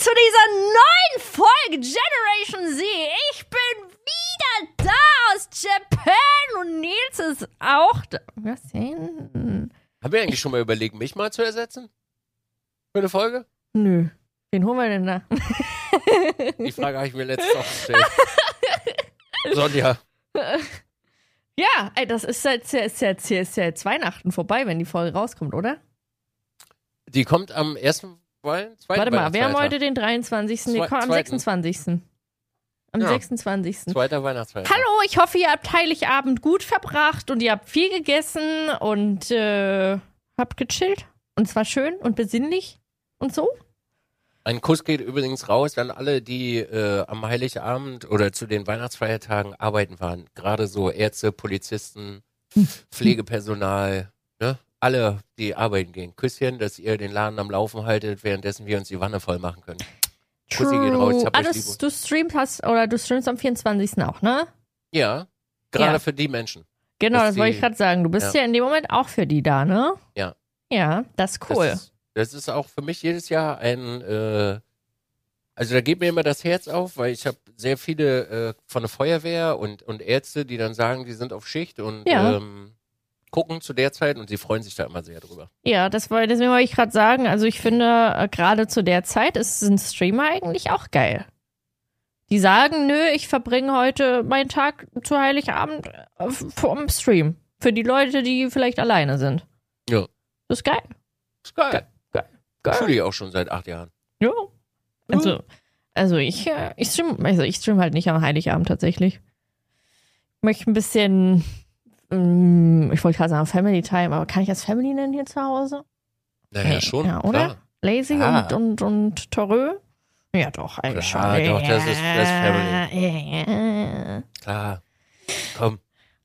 zu dieser neuen Folge Generation Z. Ich bin wieder da aus Japan und Nils ist auch da. Was denn? Haben wir eigentlich schon mal überlegt, mich mal zu ersetzen? Für eine Folge? Nö. Wen holen wir denn da? Die Frage habe ich mir letztens auch gestellt. Sonja. Ja, ey, das ist jetzt, ist, jetzt, ist jetzt Weihnachten vorbei, wenn die Folge rauskommt, oder? Die kommt am ersten, zweiten Warte mal, wir haben heute den 23. Nee, Zwei- komm, am zweiten. 26. Am Ja. 26. Zweiter Weihnachtsfeiertag. Hallo, ich hoffe, ihr habt Heiligabend gut verbracht und ihr habt viel gegessen und äh, habt gechillt. Und zwar schön und besinnlich und so. Ein Kuss geht übrigens raus an alle, die äh, am Heiligabend oder zu den Weihnachtsfeiertagen arbeiten waren. Gerade so Ärzte, Polizisten, Pflegepersonal, ne? Alle, die arbeiten gehen. Küsschen, dass ihr den Laden am Laufen haltet, währenddessen wir uns die Wanne voll machen können. Kussi geht raus, ich hab Ah, euch du, streamst hast, oder du streamst am 24. auch, ne? Ja, gerade Ja. für die Menschen. Genau, das wollte ich gerade sagen. Du bist ja. Ja. in dem Moment auch für die da, ne? Ja. Ja, das ist cool. Das ist, das ist auch für mich jedes Jahr ein, äh, also da geht mir immer das Herz auf, weil ich habe sehr viele äh, von der Feuerwehr und, und Ärzte, die dann sagen, die sind auf Schicht und Ja. ähm, gucken zu der Zeit und sie freuen sich da immer sehr drüber. Ja, das wollte, deswegen wollte ich gerade sagen. Also ich finde, äh, gerade zu der Zeit ist ein Streamer eigentlich auch geil. Die sagen, nö, ich verbringe heute meinen Tag zu Heiligabend äh, vom Stream. Für die Leute, die vielleicht alleine sind. Ja. Das ist geil. Ist geil. Geil. Fühle ich auch schon seit acht Jahren. Ja. Also, also ich, äh, ich stream, also ich stream halt nicht am Heiligabend tatsächlich. Ich möchte ein bisschen, ähm, ich wollte gerade sagen Family Time, aber kann ich das Family nennen hier zu Hause? Naja, Hey, schon. ja, oder? Klar. Lazy Klar. und, und, und Torö? Ja, doch, eigentlich schon. doch, das ist- das ist Family. Ja. Klar. Komm.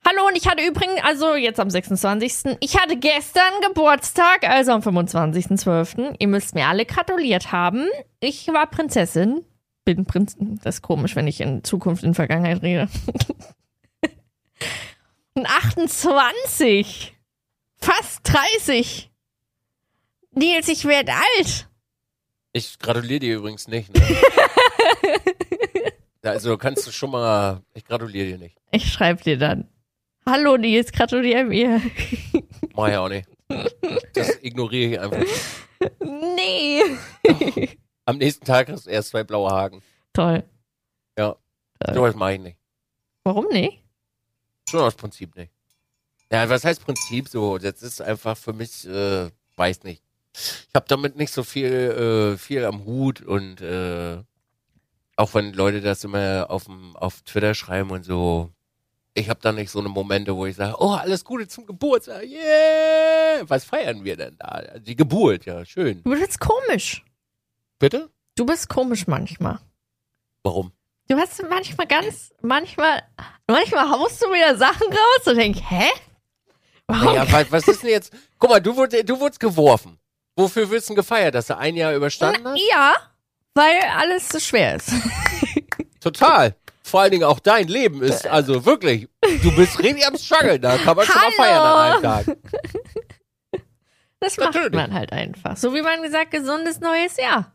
Hallo, und ich hatte übrigens, also jetzt am 26. Ich hatte gestern Geburtstag, also am 25.12. Ihr müsst mir alle gratuliert haben. Ich war Prinzessin. Bin Prinz. Das ist komisch, wenn ich in Zukunft in Vergangenheit rede. Und 28. Fast 30. Nils, ich werde alt. Ich gratuliere dir übrigens nicht. Ne? also kannst du schon mal, ich gratuliere dir nicht. Ich schreibe dir dann. Hallo Nils, gratuliere mir. Mach ich auch nicht. Das ignoriere ich einfach. Nee. Am nächsten Tag hast du erst zwei blaue Haken. Toll. Ja. Äh. Sowas mache ich nicht. Warum nicht? Schon aus Prinzip nicht. Ja, was heißt Prinzip so? Das ist einfach für mich, äh, weiß nicht. Ich habe damit nicht so viel, äh, viel am Hut und äh, auch wenn Leute das immer auf, dem- auf Twitter schreiben und so, ich habe da nicht so eine Momente, wo ich sage, oh, alles Gute zum Geburtstag, yeah! Was feiern wir denn da? Die Geburt, ja, schön. Du bist jetzt komisch. Bitte? Du bist komisch manchmal. Warum? Du hast manchmal ganz, manchmal, manchmal haust du wieder Sachen raus und denkst, hä? Warum? Naja, was, was ist denn jetzt? Guck mal, du, wurd, du wurdest geworfen. Wofür wirst du denn gefeiert, dass du ein Jahr überstanden hast? ja, weil alles so schwer ist. Total. Vor allen Dingen auch dein Leben ist, also wirklich, du bist richtig am Struggle, da kann man schon mal feiern an einem Tag. Das macht Natürlich. man halt einfach. So wie man gesagt, gesundes neues Jahr.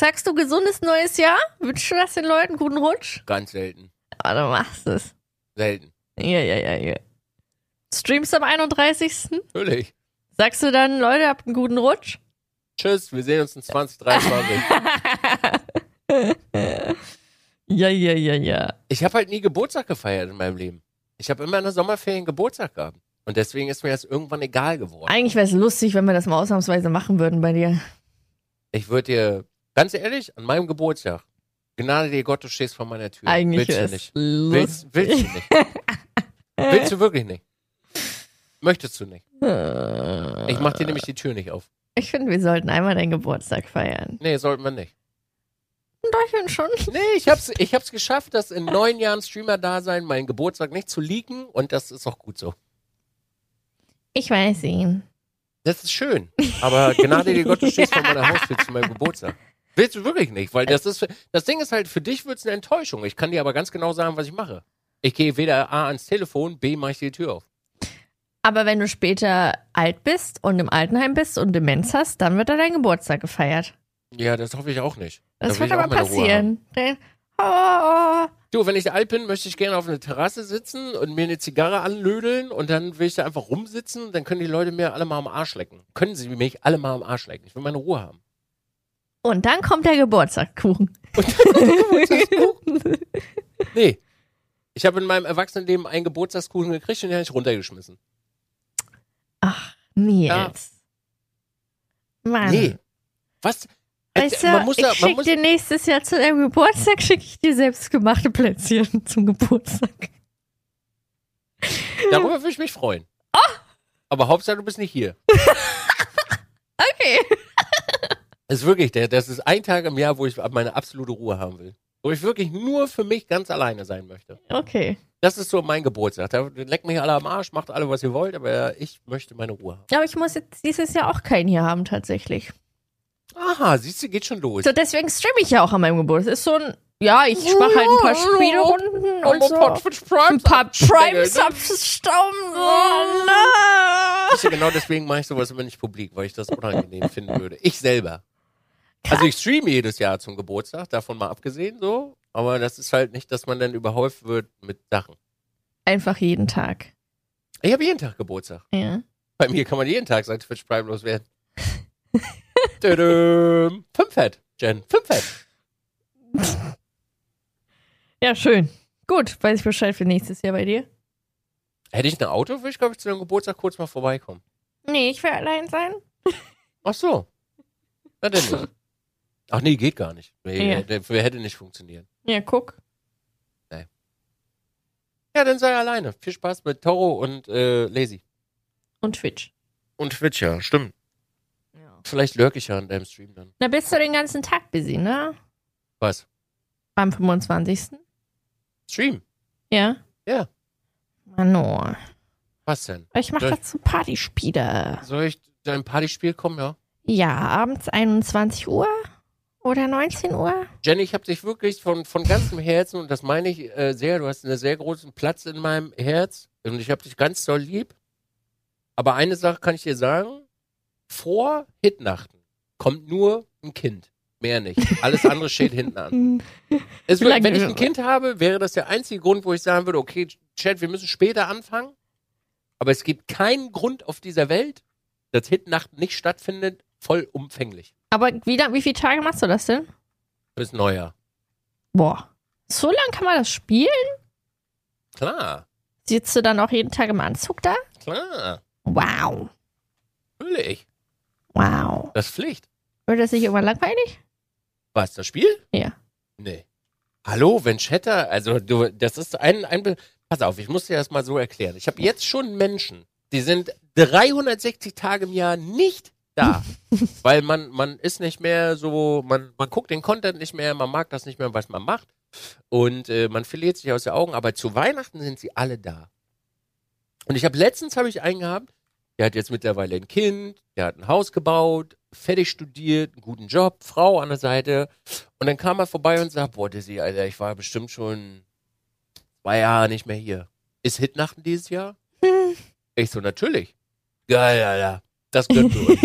Sagst du gesundes neues Jahr? Wünschst du das den Leuten? Guten Rutsch? Ganz selten. Aber du machst es. Selten. Ja, ja, ja, ja. Streamst am 31. Natürlich. Sagst du dann, Leute, habt einen guten Rutsch? Tschüss, wir sehen uns in 2023. Ja, ja, ja, ja. ich habe halt nie Geburtstag gefeiert in meinem Leben. Ich habe immer in der Sommerferien Geburtstag gehabt. Und deswegen ist mir das irgendwann egal geworden. Eigentlich wäre es lustig, wenn wir das mal ausnahmsweise machen würden bei dir. Ich würde dir, ganz ehrlich, an meinem Geburtstag, Gnade dir Gott, du stehst vor meiner Tür. Eigentlich willst du nicht. Willst, willst du nicht. willst du wirklich nicht. Möchtest du nicht. Ich mach dir nämlich die Tür nicht auf. Ich finde, wir sollten einmal deinen Geburtstag feiern. Nee, sollten wir nicht. Doch, ich finde schon. Nee, ich hab's, ich hab's geschafft, das in neun Jahren Streamer-Dasein, meinen Geburtstag nicht zu leaken und das ist auch gut so. Ich weiß ihn. Das ist schön. Aber Gnade dir Gott, du stehst vor meiner Haustür zu meinem Geburtstag. Willst du wirklich nicht, weil das ist, das Ding ist halt, für dich wird's eine Enttäuschung. Ich kann dir aber ganz genau sagen, was ich mache. Ich gehe weder A ans Telefon, B mache ich die Tür auf. Aber wenn du später alt bist und im Altenheim bist und Demenz hast, dann wird da dein Geburtstag gefeiert. Ja, das hoffe ich auch nicht. Das Da wird aber passieren. Oh, Du, wenn ich alt bin, möchte ich gerne auf einer Terrasse sitzen und mir eine Zigarre anlödeln und dann will ich da einfach rumsitzen dann können die Leute mir alle mal am Arsch lecken. Können sie mich alle mal am Arsch lecken. Ich will meine Ruhe haben. Und dann kommt der Geburtstagskuchen. Nee. Ich habe in meinem Erwachsenenleben einen Geburtstagskuchen gekriegt und den habe ich runtergeschmissen. Ach, Nils. Mann. Nee. Was? Äh, Weißt du, man ich schicke dir nächstes Jahr zu deinem Geburtstag, schicke ich dir selbstgemachte Plätzchen zum Geburtstag. darüber würde ich mich freuen. Oh! Aber Hauptsache, du bist nicht hier. Okay. Das ist wirklich, der- das ist ein Tag im Jahr, wo ich meine absolute Ruhe haben will. Wo ich wirklich nur für mich ganz alleine sein möchte. Okay. Das ist so mein Geburtstag. Da leckt mich alle am Arsch, macht alle, was ihr wollt, aber ich möchte meine Ruhe haben. Aber ich muss jetzt dieses Jahr auch keinen hier haben, tatsächlich. Aha, siehst du, geht schon los. So, deswegen streame ich ja auch an meinem Geburtstag. Ist so ein, ja, ich mache halt ein paar Spielerunden und so. Ein paar Prime-Subs stauben. Oh, no. Siehst du, genau deswegen mache ich sowas immer nicht publik, weil ich das unangenehm finden würde. Ich selber. Also ich streame jedes Jahr zum Geburtstag, davon mal abgesehen so. Aber das ist halt nicht, dass man dann überhäuft wird mit Sachen. Einfach jeden Tag. Ich habe jeden Tag Geburtstag. Ja. Bei mir kann man jeden Tag seit Twitch Prime loswerden. Tadam. Fünf Fett, Jen. Fünf Fett. Ja, schön. Gut, weiß ich Bescheid für nächstes Jahr bei dir. Hätte ich ein Auto, würde ich, glaube ich, zu deinem Geburtstag kurz mal vorbeikommen. Nee, ich will allein sein. Ach so. Na denn nicht. Ach nee, geht gar nicht. Nee, Ja. der, der hätte nicht funktionieren. Ja, guck. Ja, dann sei alleine. Viel Spaß mit Toro und äh, Lazy. Und Twitch. Und Twitch, ja, stimmt. Ja. Vielleicht lurke ich ja an deinem Stream dann. Da bist du den ganzen Tag busy, ne? Was? Am 25. Stream? Ja? Ja. Mano. Was denn? Ich mache Ja. dazu Partyspiele. Soll ich dein Partyspiel kommen, ja? Ja, abends 21 Uhr oder 19 Uhr. Jenny, ich habe dich wirklich von, von ganzem Herzen, und das meine ich äh, sehr, du hast einen sehr großen Platz in meinem Herz und ich habe dich ganz doll lieb. Aber eine Sache kann ich dir sagen, vor Hitnachten kommt nur ein Kind. Mehr nicht. Alles andere steht hinten an. Es wird, wenn ich ein Kind habe, wäre das der einzige Grund, wo ich sagen würde, okay, Chat, wir müssen später anfangen. Aber es gibt keinen Grund auf dieser Welt, dass Hitnacht nicht stattfindet, vollumfänglich. Aber wie, wie viele Tage machst du das denn? Bis Neujahr. Boah. So lang kann man das spielen? Klar, Sitzt du dann auch jeden Tag im Anzug da? klar. Wow. Natürlich. Wow. Das ist Pflicht. Wird das nicht irgendwann langweilig? Was, das Spiel? Ja. Nee. Hallo, wenn Chatter, also du, das ist ein, ein, pass auf, ich muss dir das mal so erklären. Ich habe jetzt schon Menschen, die sind 360 Tage im Jahr nicht da, weil man, man ist nicht mehr so, man, man guckt den Content nicht mehr, man mag das nicht mehr, was man macht und äh, man verliert sich aus den Augen, aber zu Weihnachten sind sie alle da. Und ich habe letztens habe ich einen gehabt, der hat jetzt mittlerweile ein Kind, der hat ein Haus gebaut, fertig studiert, einen guten Job, Frau an der Seite. Und dann kam er vorbei und sagt, boah, Dizzy, Alter, ich war bestimmt schon zwei Jahre nicht mehr hier. Ist Hitnachten dieses Jahr? Ich so, natürlich. Geil, Alter. Das gehört uns.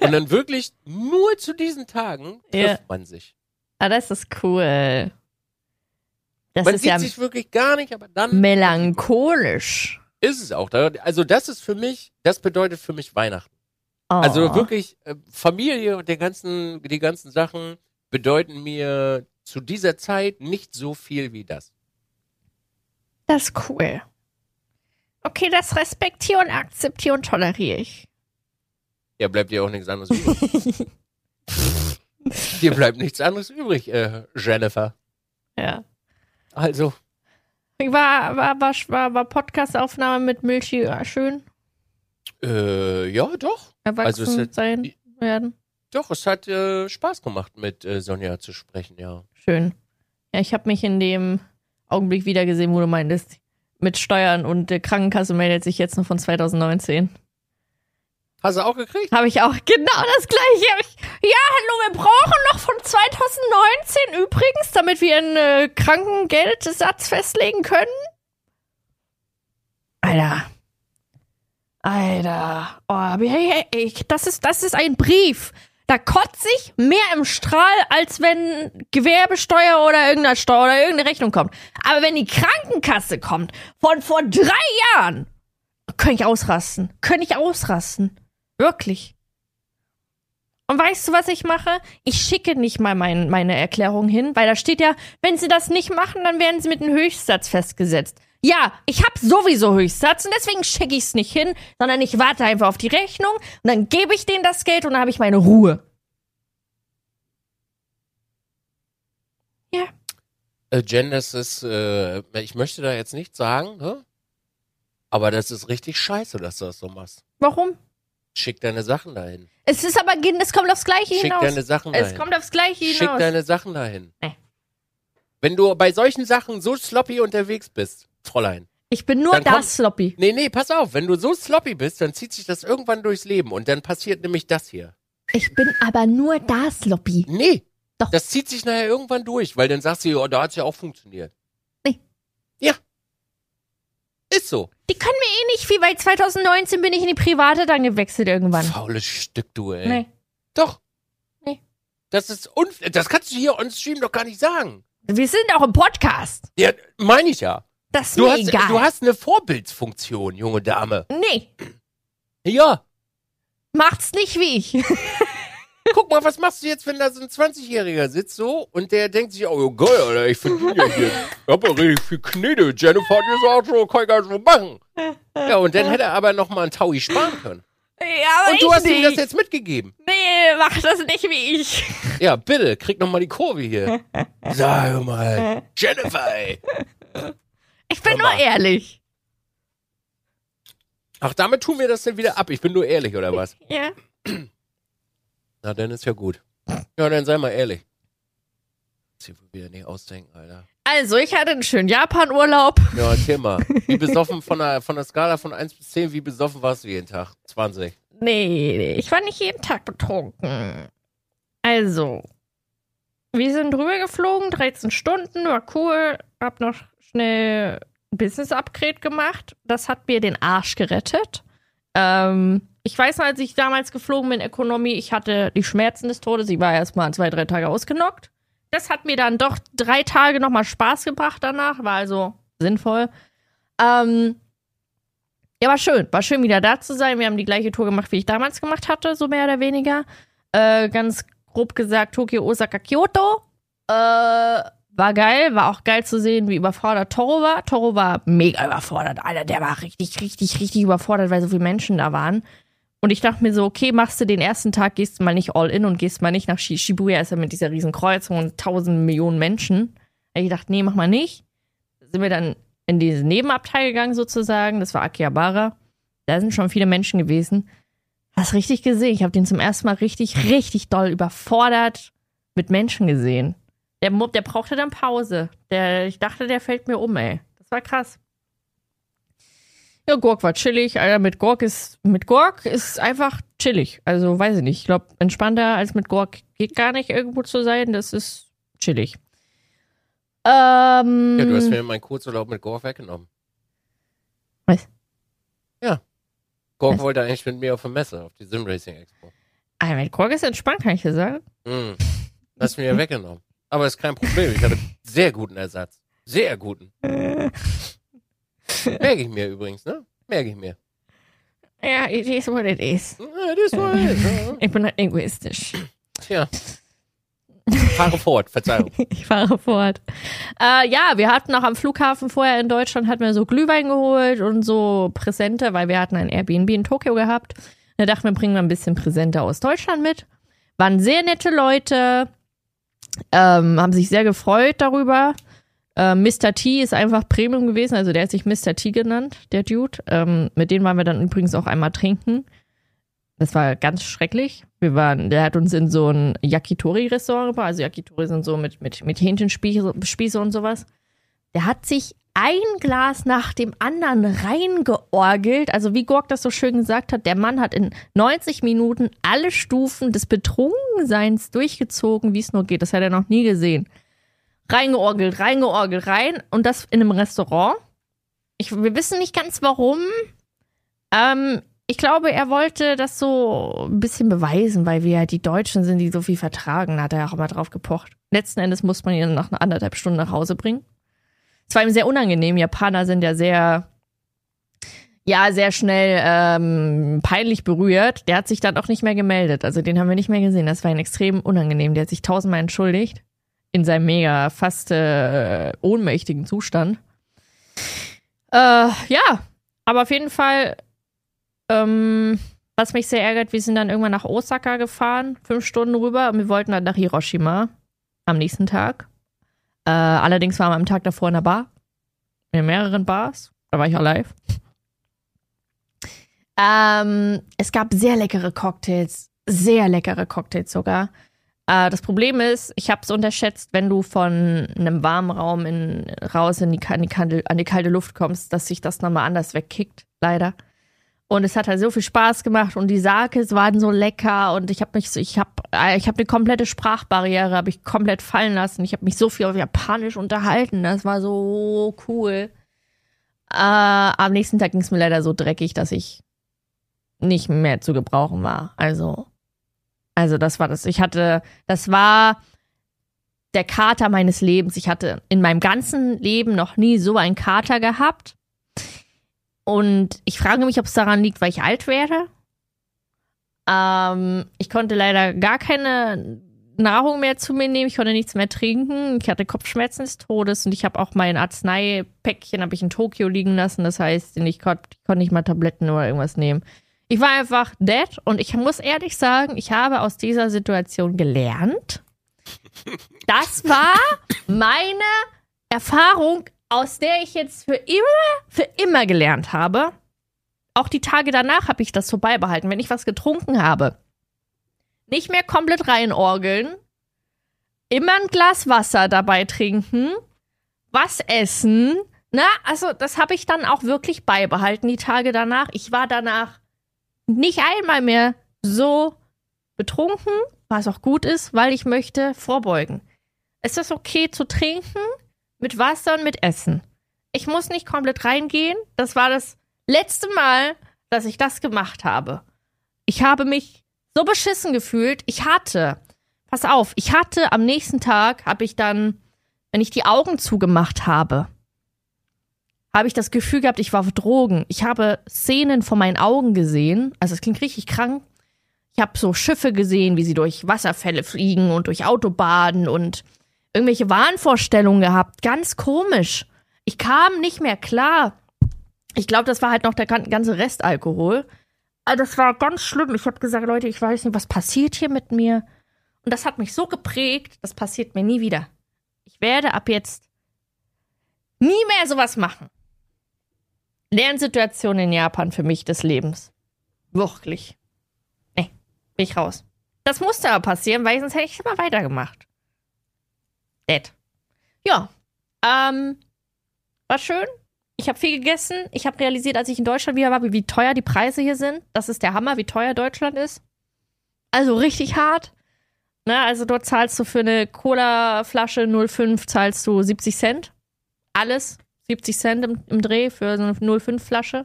und dann wirklich nur zu diesen Tagen trifft Ja. man sich. Ah, das ist cool. Das man ist sieht ja sich wirklich gar nicht, aber dann melancholisch. ist es auch. Da- Also das ist für mich, das bedeutet für mich Weihnachten. Oh. Also wirklich, äh, Familie und der ganzen, die ganzen Sachen bedeuten mir zu dieser Zeit nicht so viel wie das. Das ist cool. Okay, das respektiere und akzeptiere und toleriere ich. Ja, bleibt dir auch nichts anderes übrig. dir bleibt nichts anderes übrig, äh, Jennifer. Ja. Also, War, war, war, war, war Podcast-Aufnahme mit Milchi ja, schön? äh, ja, doch. Erwachsen Also es hat- sein werden? Doch, es hat äh, Spaß gemacht, mit äh, Sonja zu sprechen, ja. Schön. Ja, ich habe mich in dem Augenblick wiedergesehen, wo du meintest, mit Steuern und der Krankenkasse meldet sich jetzt noch von 2019. Hast du auch gekriegt? Habe ich auch genau das gleiche. Ja, hallo, wir brauchen noch von 2019 übrigens, damit wir einen äh, Krankengeldsatz festlegen können. Alter. Alter. Oh, hey, hey, das ist, das ist ein Brief. Da kotze ich mehr im Strahl, als wenn Gewerbesteuer oder irgendeine Steuer oder irgendeine Rechnung kommt. Aber wenn die Krankenkasse kommt, von vor drei Jahren, könnte ich ausrasten. Könnte ich ausrasten. Wirklich. Und weißt du, was ich mache? Ich schicke nicht mal mein, meine Erklärung hin, weil da steht ja, wenn sie das nicht machen, dann werden sie mit einem Höchstsatz festgesetzt. Ja, ich habe sowieso Höchstsatz und deswegen schicke ich es nicht hin, sondern ich warte einfach auf die Rechnung und dann gebe ich denen das Geld und dann habe ich meine Ruhe. Ja. Äh, Jen, das ist, äh, ich möchte da jetzt nichts sagen, ne? aber das ist richtig scheiße, dass du das so machst. Warum? Schick deine Sachen dahin. Es ist aber, es kommt aufs Gleiche Schick hinaus. deine Sachen dahin. es kommt aufs Gleiche hinaus. Schick deine Sachen dahin. Nee. Wenn du bei solchen Sachen so sloppy unterwegs bist, Fräulein. ich bin nur da sloppy. Nee, nee, pass auf, wenn du so sloppy bist, dann zieht sich das irgendwann durchs Leben und dann passiert nämlich das hier. Ich bin aber nur da sloppy. Nee. Doch. Das zieht sich nachher irgendwann durch, weil dann sagst du, ja, da hat's ja auch funktioniert. Nee. Ja. Ist so. Die können mir eh nicht viel, weil 2019 bin ich in die Private dann gewechselt irgendwann. Faules Stück, du, ey. Nee. Doch. Nee. Das ist unf das kannst du hier on stream doch gar nicht sagen. Wir sind auch im Podcast. Ja, meine ich ja. Das ist Du mir hast, egal. du hast eine Vorbildsfunktion, junge Dame. nee, Ja. macht's nicht wie ich. Guck mal, was machst du jetzt, wenn da so ein 20-Jähriger sitzt so und der denkt sich, oh geil, Alter, ich verdiene ja hier. Ich hab ja richtig viel Knete. Jennifer hat gesagt, so kann ich gar nicht so machen. Ja, und dann hätte er aber noch mal einen Taui sparen können. Ja, aber Und du hast nicht. ihm das jetzt mitgegeben. Nee, mach das nicht wie ich. Ja, bitte, krieg noch mal die Kurve hier. Sag mal, Jennifer, ey. Ich bin nur ehrlich. Ach, damit tun wir das denn wieder ab. Ich bin nur ehrlich, oder was? Ja. Na, dann ist ja gut. Ja, dann sei mal ehrlich. Sie will wieder nicht ausdenken, Alter. Also, ich hatte einen schönen Japan-Urlaub. Ja, erzähl mal. Wie besoffen von der, von der Skala von 1 bis 10, wie besoffen warst du jeden Tag? 20. Nee, ich war nicht jeden Tag betrunken. Also, wir sind drüber geflogen, 13 Stunden, war cool. Hab noch schnell Business-Upgrade gemacht. Das hat mir den Arsch gerettet. Ähm, ich weiß noch, als ich damals geflogen bin, Economy, ich hatte die Schmerzen des Todes. Ich war erst mal zwei, drei Tage ausgenockt. Das hat mir dann doch drei Tage nochmal Spaß gebracht danach. War also sinnvoll. Ähm, ja, war schön. War schön, wieder da zu sein. Wir haben die gleiche Tour gemacht, wie ich damals gemacht hatte, so mehr oder weniger. Äh, ganz grob gesagt, Tokio, Osaka, Kyoto. Äh, war geil. War auch geil zu sehen, wie überfordert Toro war. Toro war mega überfordert. Alter, der war richtig, richtig, richtig überfordert, weil so viele Menschen da waren. Und ich dachte mir so, okay, machst du den ersten Tag, gehst mal nicht all in und gehst mal nicht nach Shi- Shibuya, ist ja mit dieser riesen Kreuzung und tausend Millionen Menschen. Ich dachte, nee, mach mal nicht. Sind wir dann in diesen Nebenabteil gegangen sozusagen. Das war Akihabara. Da sind schon viele Menschen gewesen. Hast richtig gesehen. Ich habe den zum ersten Mal richtig, richtig doll überfordert mit Menschen gesehen. Der der brauchte dann Pause. Der, ich dachte, der fällt mir um, ey. Das war krass. Ja, Gork war chillig. Alter, mit Gork ist, mit Gork ist einfach chillig. Also, weiß ich nicht. Ich glaube, entspannter als mit Gork geht gar nicht irgendwo zu sein. Das ist chillig. Ähm, Ja, du hast mir meinen Kurzurlaub mit Gork weggenommen. Was? Ja. Gork Was? wollte eigentlich mit mir auf der Messe, auf die Simracing Expo. Ah, mit Gork ist entspannt, kann ich dir sagen. Mhm. Hast mir ja weggenommen. Aber ist kein Problem. Ich hatte sehr guten Ersatz. Sehr guten. Merke ich mir übrigens, ne? Merke ich mir. Ja, it is what it is. Ja, das war es. Ich bin halt egoistisch. Tja. Fahre fort, Verzeihung. Ich fahre fort. Äh, ja, wir hatten auch am Flughafen vorher in Deutschland, hatten wir so Glühwein geholt und so Präsente, weil wir hatten ein Airbnb in Tokio gehabt. Da dachten wir, bringen wir ein bisschen Präsente aus Deutschland mit. Waren sehr nette Leute, ähm, haben sich sehr gefreut darüber. Äh, Mr. T ist einfach Premium gewesen, also der hat sich Mr. T genannt, der Dude. Ähm, mit dem waren wir dann übrigens auch einmal trinken. Das war ganz schrecklich. Wir waren, der hat uns in so ein Yakitori-Restaurant gebracht. Also Yakitori sind so mit, mit, mit Hähnchenspieße Spieße und sowas. Der hat sich ein Glas nach dem anderen reingeorgelt. Also wie Gork das so schön gesagt hat, der Mann hat in 90 Minuten alle Stufen des Betrunkenseins durchgezogen, wie es nur geht. Das hat er noch nie gesehen. Reingeorgelt, reingeorgelt, rein. Und das in einem Restaurant. Ich, wir wissen nicht ganz warum. Ähm, ich glaube, er wollte das so ein bisschen beweisen, weil wir ja die Deutschen sind, die so viel vertragen. Da hat er auch immer drauf gepocht. Letzten Endes muss man ihn nach anderthalb Stunden nach Hause bringen. Es war ihm sehr unangenehm. Japaner sind ja sehr, ja, sehr schnell ähm, peinlich berührt. Der hat sich dann auch nicht mehr gemeldet. Also den haben wir nicht mehr gesehen. Das war ihm extrem unangenehm. Der hat sich tausendmal entschuldigt. In seinem mega, fast äh, ohnmächtigen Zustand. Äh, ja, aber auf jeden Fall ähm, was mich sehr ärgert, wir sind dann irgendwann nach Osaka gefahren, fünf Stunden rüber und wir wollten dann nach Hiroshima am nächsten Tag. Äh, allerdings waren wir am Tag davor in der Bar, in mehreren Bars. Da war ich auch live. Ähm, es gab sehr leckere Cocktails, sehr leckere Cocktails sogar. Äh, das Problem ist, ich habe es unterschätzt, wenn du von einem warmen Raum in, raus in die, an, die kalte, an die kalte Luft kommst, dass sich das nochmal anders wegkickt, leider. Und es hat halt so viel Spaß gemacht und die Sakes waren so lecker und ich habe mich so, ich habe ich habe eine komplette Sprachbarriere habe ich komplett fallen lassen. Ich habe mich so viel auf Japanisch unterhalten, das war so cool. Äh, am nächsten Tag ging es mir leider so dreckig, dass ich nicht mehr zu gebrauchen war. Also also das war das. Ich hatte das war der Kater meines Lebens. Ich hatte in meinem ganzen Leben noch nie so einen Kater gehabt und ich frage mich, ob es daran liegt, weil ich alt werde. Ähm, ich konnte leider gar keine Nahrung mehr zu mir nehmen. Ich konnte nichts mehr trinken. Ich hatte Kopfschmerzen des Todes und ich habe auch mein Arzneipäckchen habe ich in Tokio liegen lassen. Das heißt, ich konnte konnt nicht mal Tabletten oder irgendwas nehmen. Ich war einfach dead und ich muss ehrlich sagen, ich habe aus dieser Situation gelernt. Das war meine Erfahrung aus der ich jetzt für immer, für immer gelernt habe. Auch die Tage danach habe ich das so beibehalten, wenn ich was getrunken habe. Nicht mehr komplett reinorgeln, immer ein Glas Wasser dabei trinken, was essen. Na, also das habe ich dann auch wirklich beibehalten die Tage danach. Ich war danach nicht einmal mehr so betrunken, was auch gut ist, weil ich möchte vorbeugen. Es ist okay zu trinken, mit Wasser und mit Essen. Ich muss nicht komplett reingehen. Das war das letzte Mal, dass ich das gemacht habe. Ich habe mich so beschissen gefühlt. Ich hatte, pass auf, ich hatte am nächsten Tag, habe ich dann, wenn ich die Augen zugemacht habe, habe ich das Gefühl gehabt, ich war auf Drogen. Ich habe Szenen vor meinen Augen gesehen. Also es klingt richtig krank. Ich habe so Schiffe gesehen, wie sie durch Wasserfälle fliegen und durch Autobahnen und irgendwelche Wahnvorstellungen gehabt. Ganz komisch. Ich kam nicht mehr klar. Ich glaube, das war halt noch der ganze Restalkohol. Also das war ganz schlimm. Ich habe gesagt, Leute, ich weiß nicht, was passiert hier mit mir. Und das hat mich so geprägt, das passiert mir nie wieder. Ich werde ab jetzt nie mehr sowas machen. Lernsituation in Japan für mich des Lebens. Wirklich. Nee, bin ich raus. Das musste aber passieren, weil sonst hätte ich immer weitergemacht. Dead. Ja. Ähm, war schön. Ich habe viel gegessen. Ich habe realisiert, als ich in Deutschland wieder war, wie, teuer die Preise hier sind. Das ist der Hammer, wie teuer Deutschland ist. Also richtig hart. Ne, also dort zahlst du für eine Cola-Flasche 05 zahlst du 70 Cent. Alles 70 Cent im, im Dreh für so eine 05-Flasche.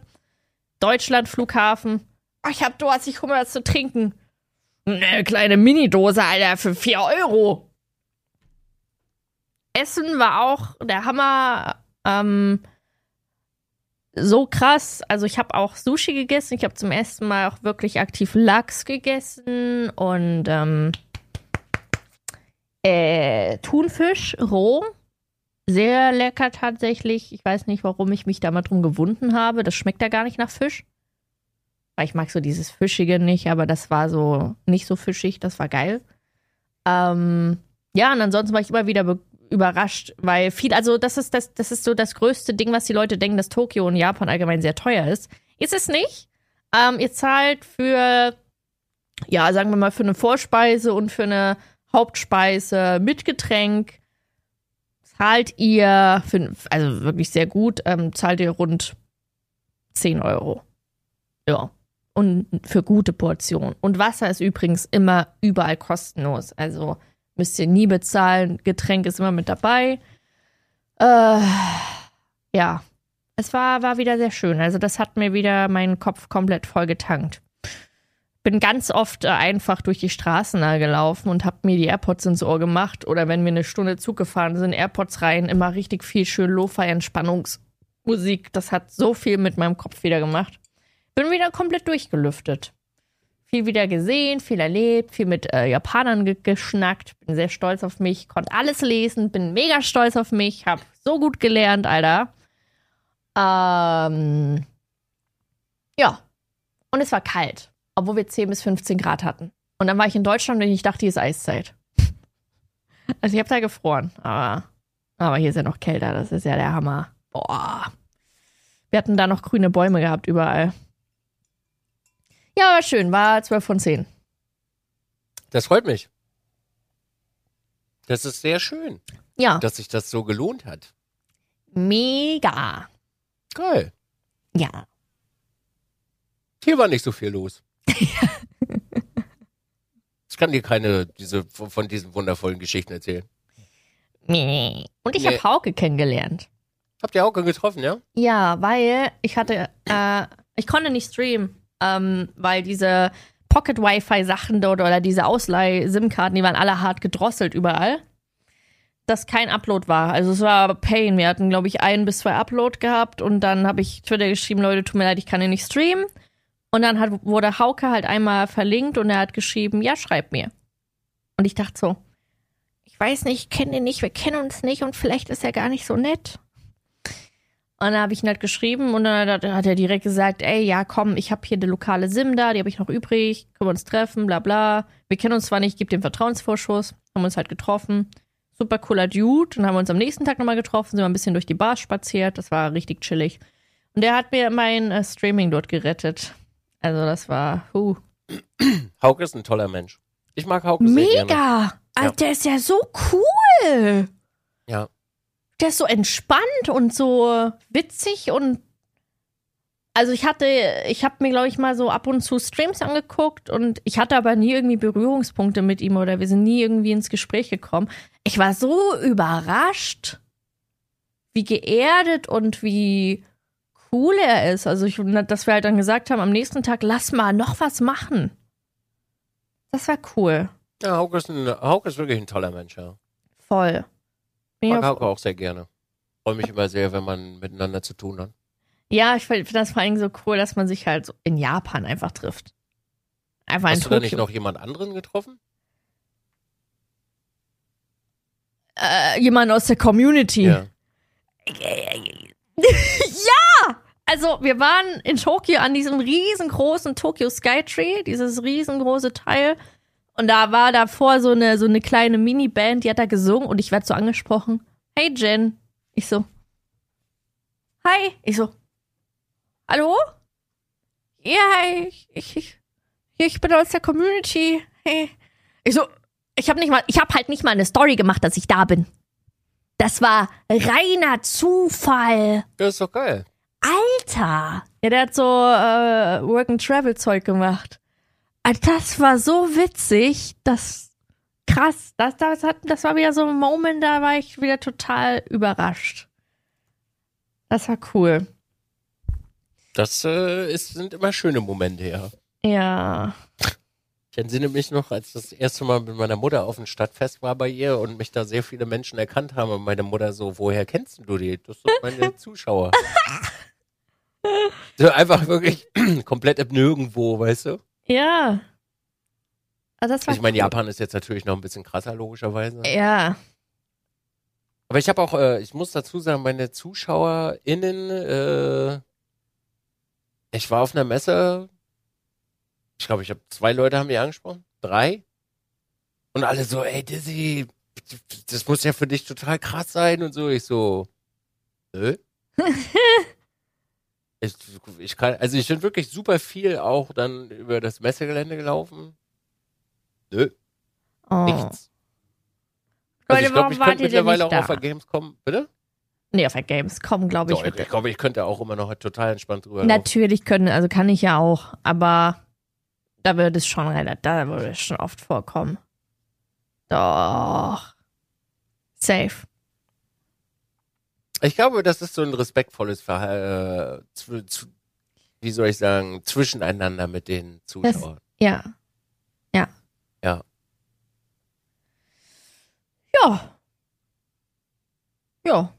Deutschland, Flughafen. Oh, ich hab Durst, ich komme was zu trinken. Eine kleine Minidose, Alter, für 4 Euro. Essen war auch der Hammer. Ähm, so krass. Also ich habe auch Sushi gegessen. Ich habe zum ersten Mal auch wirklich aktiv Lachs gegessen und ähm, äh, Thunfisch roh. Sehr lecker tatsächlich. Ich weiß nicht, warum ich mich da mal drum gewunden habe. Das schmeckt ja gar nicht nach Fisch. Weil ich mag so dieses Fischige nicht, aber das war so nicht so fischig. Das war geil. Ähm, ja, und ansonsten war ich immer wieder überrascht, weil viel, also das ist das, das ist so das größte Ding, was die Leute denken, dass Tokio und Japan allgemein sehr teuer ist. Ist es nicht. Ähm, ihr zahlt für, ja, sagen wir mal, für eine Vorspeise und für eine Hauptspeise mit Getränk zahlt ihr, für, also wirklich sehr gut, ähm, zahlt ihr rund 10 Euro. Ja. Und für gute Portionen. Und Wasser ist übrigens immer überall kostenlos. Also müsst ihr nie bezahlen. Getränk ist immer mit dabei. Äh, ja. es war, war wieder sehr schön. Also das hat mir wieder meinen Kopf komplett voll getankt. Bin ganz oft äh, einfach durch die Straßen da gelaufen und habe mir die AirPods ins Ohr gemacht. Oder wenn wir eine Stunde Zug gefahren sind, AirPods rein, immer richtig viel schön Lo-Fi-Entspannungsmusik. Das hat so viel mit meinem Kopf wieder gemacht. Bin wieder komplett durchgelüftet. Viel wieder gesehen, viel erlebt, viel mit äh, Japanern ge geschnackt. Bin sehr stolz auf mich, konnte alles lesen, bin mega stolz auf mich, hab so gut gelernt, Alter. Ähm, ja. Und es war kalt, obwohl wir 10 bis 15 Grad hatten. Und dann war ich in Deutschland und ich dachte, hier ist Eiszeit. Also ich habe da gefroren, aber, aber hier ist ja noch kälter, das ist ja der Hammer. Boah. Wir hatten da noch grüne Bäume gehabt überall. Ja, war schön, war 12 von 10. Das freut mich. Das ist sehr schön, Ja, dass sich das so gelohnt hat. mega. Geil. Ja. Hier war nicht so viel los. ich kann dir keine diese, von diesen wundervollen Geschichten erzählen. Nee. Und ich Nee. habe Hauke kennengelernt. Habt ihr Hauke getroffen, ja? Ja, weil ich hatte, äh, ich konnte nicht streamen, ähm, weil diese Pocket-Wi-Fi-Sachen dort oder diese Ausleih-SIM-Karten, die waren alle hart gedrosselt überall. Dass kein Upload war. Also es war Pain. Wir hatten, glaube ich, ein bis zwei Upload gehabt und dann habe ich Twitter geschrieben, Leute, tut mir leid, ich kann hier nicht streamen. Und dann hat, wurde Hauke halt einmal verlinkt und er hat geschrieben, ja, schreib mir. Und ich dachte so, ich weiß nicht, ich kenne den nicht, wir kennen uns nicht und vielleicht ist er gar nicht so nett. Und dann habe ich ihn halt geschrieben und dann hat er direkt gesagt, ey, ja, komm, ich habe hier eine lokale SIM da, die habe ich noch übrig, können wir uns treffen, bla bla. Wir kennen uns zwar nicht, gib den Vertrauensvorschuss, haben uns halt getroffen. Super cooler Dude. Dann haben wir uns am nächsten Tag nochmal getroffen, sind wir ein bisschen durch die Bars spaziert, das war richtig chillig. Und der hat mir mein äh, Streaming dort gerettet. Also das war, huh. Hauke ist ein toller Mensch. Ich mag Hauke sehr gerne. Mega! Alter, Ja. der ist ja so cool! Ja. Der ist so entspannt und so witzig und also ich hatte, ich habe mir glaube ich mal so ab und zu Streams angeguckt und ich hatte aber nie irgendwie Berührungspunkte mit ihm oder wir sind nie irgendwie ins Gespräch gekommen. Ich war so überrascht, wie geerdet und wie cool er ist. Also ich, dass wir halt dann gesagt haben, am nächsten Tag lass mal noch was machen. Das war cool, Ja, Hauke ist, ein, Hauke ist wirklich ein toller Mensch, ja. voll. Ich Bin mag Hauke auch sehr gerne. Freue mich immer sehr, wenn man miteinander zu tun hat. Ja, ich finde das vor allem so cool, dass man sich halt so in Japan einfach trifft. Einfach in Hast du da nicht Tokio. noch jemand anderen getroffen? Äh, jemand aus der Community. Ja. ja! Also, wir waren in Tokio an diesem riesengroßen Tokyo Skytree, dieses riesengroße Teil. Und da war davor so eine, so eine kleine Mini-Band, die hat da gesungen und ich werd so angesprochen. Hey Jen. Ich so. Hi. Ich so. Hallo? Ja, ich, ich, ich, ich bin aus der Community. Hey. Ich so, ich habe nicht mal, ich habe halt nicht mal eine Story gemacht, dass ich da bin. Das war reiner Zufall. Das ist doch geil. Alter. Ja, der hat so äh, Work-and-Travel-Zeug gemacht. Ah, Das war so witzig, das krass. Das, das, hat, das war wieder so ein Moment, da war ich wieder total überrascht. Das war cool. Das äh, ist, sind immer schöne Momente, ja. Ja. Ich entsinne mich noch, als das erste Mal mit meiner Mutter auf dem Stadtfest war bei ihr und mich da sehr viele Menschen erkannt haben und meine Mutter so, woher kennst du die? Das sind meine Zuschauer. So einfach wirklich komplett im Nirgendwo, weißt du? Ja. Ah, das war Also ich meine, cool. Japan ist jetzt natürlich noch ein bisschen krasser, logischerweise. Ja. Aber ich habe auch, äh, ich muss dazu sagen, meine ZuschauerInnen, äh, ich war auf einer Messe, ich glaube, ich habe zwei Leute haben mich angesprochen, drei. Und alle so, ey Dizzy, das muss ja für dich total krass sein und so. Ich so, nö. ich, ich kann, also ich bin wirklich super viel auch dann über das Messegelände gelaufen. Nö, Oh. nichts. Leute, Also ich glaube, ich könnte mittlerweile auch auf da? der Gamescom, bitte? Nee, auf der Gamescom, glaube ich. Doch, ich, ich glaube, ich könnte auch immer noch total entspannt drüber laufen. Natürlich können, also kann ich ja auch, aber da würde es schon relativ, da würde es schon oft vorkommen. Doch. Safe. Ich glaube, das ist so ein respektvolles Verhalten, äh, wie soll ich sagen, zwischeneinander mit den Zuschauern. Ja. Ja. Ja. Ja. Ja.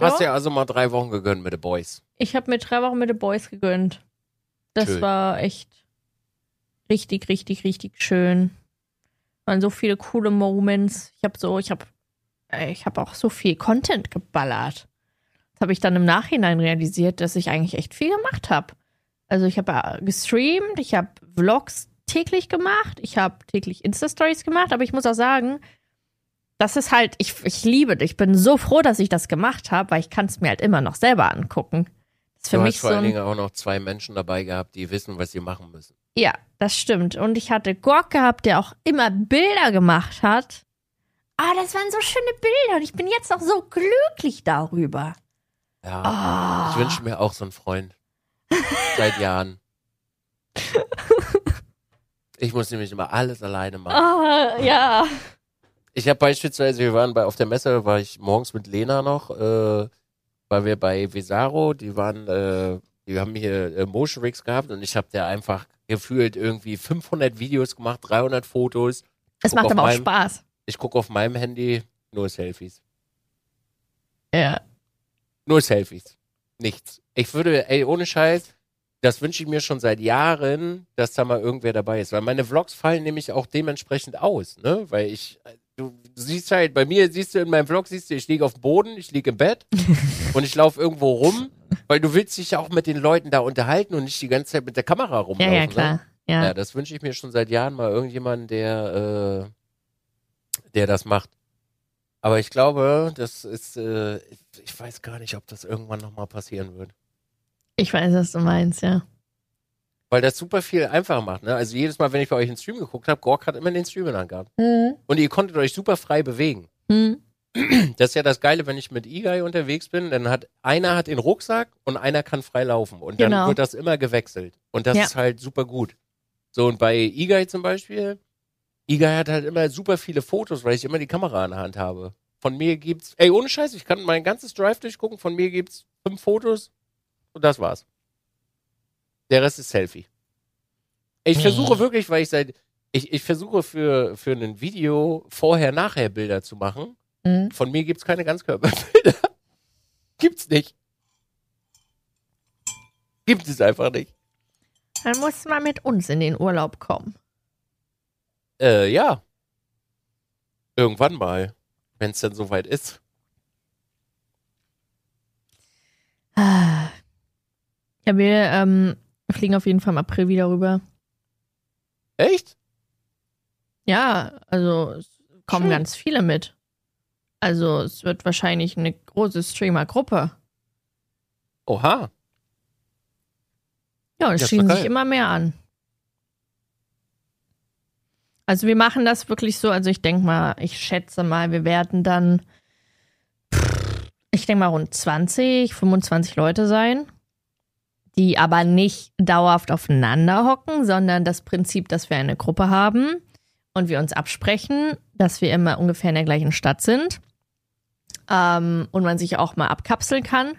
Hast Ja. ja also mal drei Wochen gegönnt mit den Boys. Ich habe mir drei Wochen mit den Boys gegönnt. Das Schön. war echt richtig, richtig, richtig schön. Waren so viele coole Moments. Ich habe so, ich habe, ich habe auch so viel Content geballert. Das habe ich dann im Nachhinein realisiert, dass ich eigentlich echt viel gemacht habe. Also ich habe äh, gestreamt, ich habe Vlogs täglich gemacht, ich habe täglich Insta-Stories gemacht, aber ich muss auch sagen, das ist halt, ich, ich liebe. Ich bin so froh, dass ich das gemacht habe, weil ich kann es mir halt immer noch selber angucken. Das ist für du mich hast vor so allen Dingen auch noch zwei Menschen dabei gehabt, die wissen, was sie machen müssen. Ja, das stimmt. Und ich hatte Gork gehabt, der auch immer Bilder gemacht hat. Ah, das waren so schöne Bilder und ich bin jetzt auch so glücklich darüber. Ja. Ah. Ich wünsche mir auch so einen Freund. Seit Jahren. Ich muss nämlich immer alles alleine machen. Ah, ja. Ich habe beispielsweise, wir waren bei auf der Messe, war ich morgens mit Lena noch, äh, weil wir bei Vesaro, die waren, äh, die haben hier äh, Motion Rigs gehabt und ich habe da einfach gefühlt irgendwie 500 Videos gemacht, 300 Fotos. Es macht aber auch meinem- Spaß. Ich gucke auf meinem Handy nur Selfies. Ja. Nur Selfies. Nichts. Ich würde, ey, ohne Scheiß, das wünsche ich mir schon seit Jahren, dass da mal irgendwer dabei ist. Weil meine Vlogs fallen nämlich auch dementsprechend aus, ne? Weil ich, du, du siehst halt, bei mir siehst du in meinem Vlog, siehst du, ich liege auf dem Boden, ich liege im Bett und ich laufe irgendwo rum, weil du willst dich ja auch mit den Leuten da unterhalten und nicht die ganze Zeit mit der Kamera Ja, rumlaufen. ja, Ne? klar. Ja. Ja, das wünsche ich mir schon seit Jahren mal irgendjemanden, der, äh, der das macht. Aber ich glaube, das ist, äh, ich weiß gar nicht, ob das irgendwann nochmal passieren wird. Ich weiß, was du meinst, ja. Weil das super viel einfacher macht, ne? Also jedes Mal, wenn ich bei euch einen Stream geguckt habe, Gork hat immer den Stream in der Hand gehabt. Mhm. Und ihr konntet euch super frei bewegen. Mhm. Das ist ja das Geile, wenn ich mit E-Guy unterwegs bin, dann hat einer hat den Rucksack und einer kann frei laufen. Und dann Genau. wird das immer gewechselt. Und das Ja. ist halt super gut. So, und bei E-Guy zum Beispiel, E-Guy hat halt immer super viele Fotos, weil ich immer die Kamera in der Hand habe. Von mir gibt's, ey, ohne Scheiß, ich kann mein ganzes Drive durchgucken, von mir gibt's fünf Fotos und das war's. Der Rest ist Selfie. Ich Nee. versuche wirklich, weil ich seit, ich, ich versuche für, für ein Video vorher-nachher Bilder zu machen. Mhm. Von mir gibt's keine Ganzkörperbilder. gibt's nicht. Gibt es einfach nicht. Dann musst du mal mit uns in den Urlaub kommen. Äh, ja. Irgendwann mal. Wenn es dann soweit ist. Ah. Ja, wir ähm, fliegen auf jeden Fall im April wieder rüber. Echt? Ja, also es kommen Schön. ganz viele mit. Also es wird wahrscheinlich eine große Streamer-Gruppe. Oha. Ja, es Ja, sich immer mehr an. Also wir machen das wirklich so, also ich denke mal, ich schätze mal, wir werden dann, ich denke mal, rund 20, 25 Leute sein, die aber nicht dauerhaft aufeinander hocken, sondern das Prinzip, dass wir eine Gruppe haben und wir uns absprechen, dass wir immer ungefähr in der gleichen Stadt sind ähm, und man sich auch mal abkapseln kann.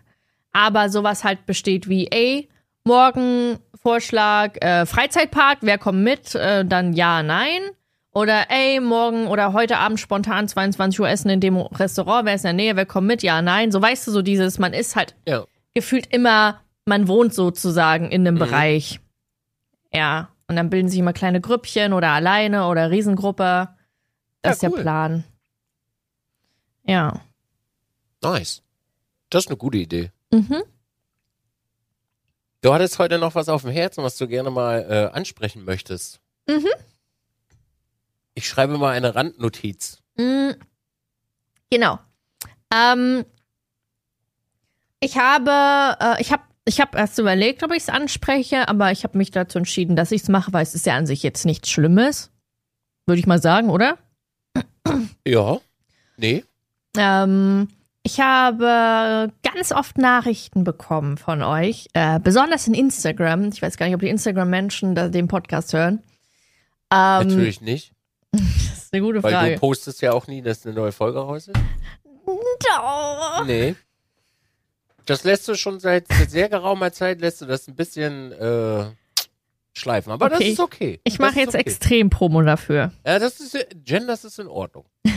Aber sowas halt besteht wie, ey, morgen Vorschlag, äh, Freizeitpark, wer kommt mit? Äh, dann ja, nein. Oder ey, morgen oder heute Abend spontan 22 Uhr essen in dem Restaurant, wer ist in der Nähe, wer kommt mit? Ja, nein. So weißt du, so dieses, man ist halt Ja. gefühlt immer, man wohnt sozusagen in einem Mhm. Bereich. Ja. Und dann bilden sich immer kleine Grüppchen oder alleine oder Riesengruppe. Das Ja, ist der cool. Plan. Ja. Nice. Das ist eine gute Idee. Mhm. Du hattest heute noch was auf dem Herzen, was du gerne mal äh, ansprechen möchtest. Mhm. Ich schreibe mal eine Randnotiz. Mm, Genau. Ähm, ich habe, äh, ich habe, ich habe erst überlegt, ob ich es anspreche, aber ich habe mich dazu entschieden, dass ich es mache, weil es ist ja an sich jetzt nichts Schlimmes, würde ich mal sagen, oder? Ja. Nee. Ähm, ich habe ganz oft Nachrichten bekommen von euch, äh, besonders in Instagram. Ich weiß gar nicht, ob die Instagram-Menschen den Podcast hören. Ähm, Natürlich nicht. Das ist eine gute Weil Frage. du postest ja auch nie, dass eine neue Folge raus ist. Doch. Nee. das lässt du schon seit, sehr geraumer Zeit, lässt du das ein bisschen äh, schleifen. Aber das Okay. ist okay. Ich Das mache jetzt okay. extrem Promo dafür. Ja, das ist, Jen, das ist in Ordnung.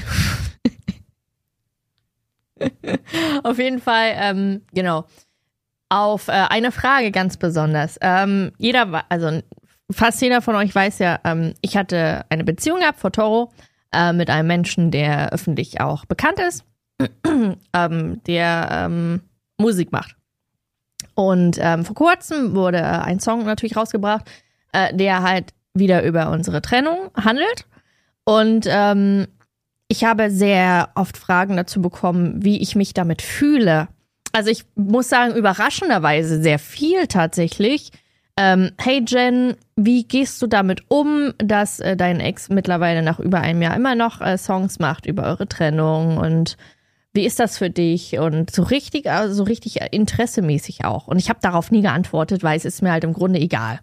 Auf jeden Fall, ähm, genau. Auf äh, eine Frage ganz besonders. Ähm, jeder, also fast jeder von euch weiß ja, ähm, ich hatte eine Beziehung gehabt vor Toro äh, mit einem Menschen, der öffentlich auch bekannt ist, ähm, der ähm, Musik macht. Und ähm, vor kurzem wurde ein Song natürlich rausgebracht, äh, der halt wieder über unsere Trennung handelt. Und ähm, ich habe sehr oft Fragen dazu bekommen, wie ich mich damit fühle. Also ich muss sagen, überraschenderweise sehr viel tatsächlich. Ähm, hey Jen, wie gehst du damit um, dass äh, dein Ex mittlerweile nach über einem Jahr immer noch äh, Songs macht über eure Trennung und wie ist das für dich? Und so richtig, also so richtig interessemäßig auch. Und ich habe darauf nie geantwortet, weil es ist mir halt im Grunde egal.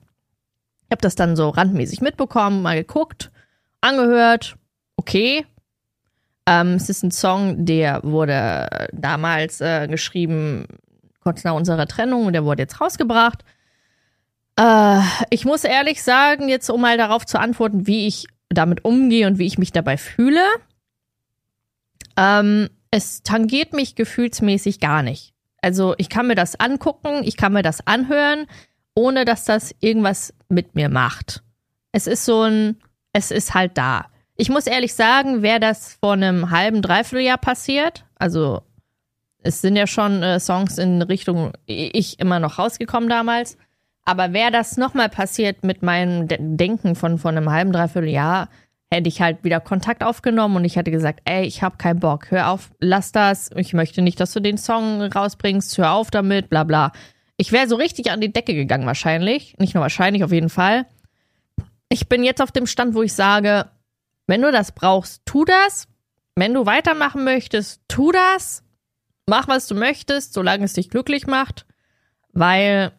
Ich habe das dann so randmäßig mitbekommen, mal geguckt, angehört, okay. Ähm, es ist ein Song, der wurde damals äh, geschrieben, kurz nach unserer Trennung, und der wurde jetzt rausgebracht. Äh, ich muss ehrlich sagen, jetzt um mal darauf zu antworten, wie ich damit umgehe und wie ich mich dabei fühle. Ähm, es tangiert mich gefühlsmäßig gar nicht. Also ich kann mir das angucken, ich kann mir das anhören, ohne dass das irgendwas mit mir macht. Es ist so ein, es ist halt da. Ich muss ehrlich sagen, wäre das vor einem halben, dreiviertel Jahr passiert, also es sind ja schon äh, Songs in Richtung ich immer noch rausgekommen damals, aber wäre das nochmal passiert mit meinem De Denken von, von einem halben, dreiviertel Jahr, hätte ich halt wieder Kontakt aufgenommen und ich hätte gesagt, ey, ich habe keinen Bock, hör auf, lass das, ich möchte nicht, dass du den Song rausbringst, hör auf damit, bla bla. Ich wäre so richtig an die Decke gegangen wahrscheinlich, nicht nur wahrscheinlich, auf jeden Fall. Ich bin jetzt auf dem Stand, wo ich sage, wenn du das brauchst, tu das. Wenn du weitermachen möchtest, tu das. Mach, was du möchtest, solange es dich glücklich macht. Weil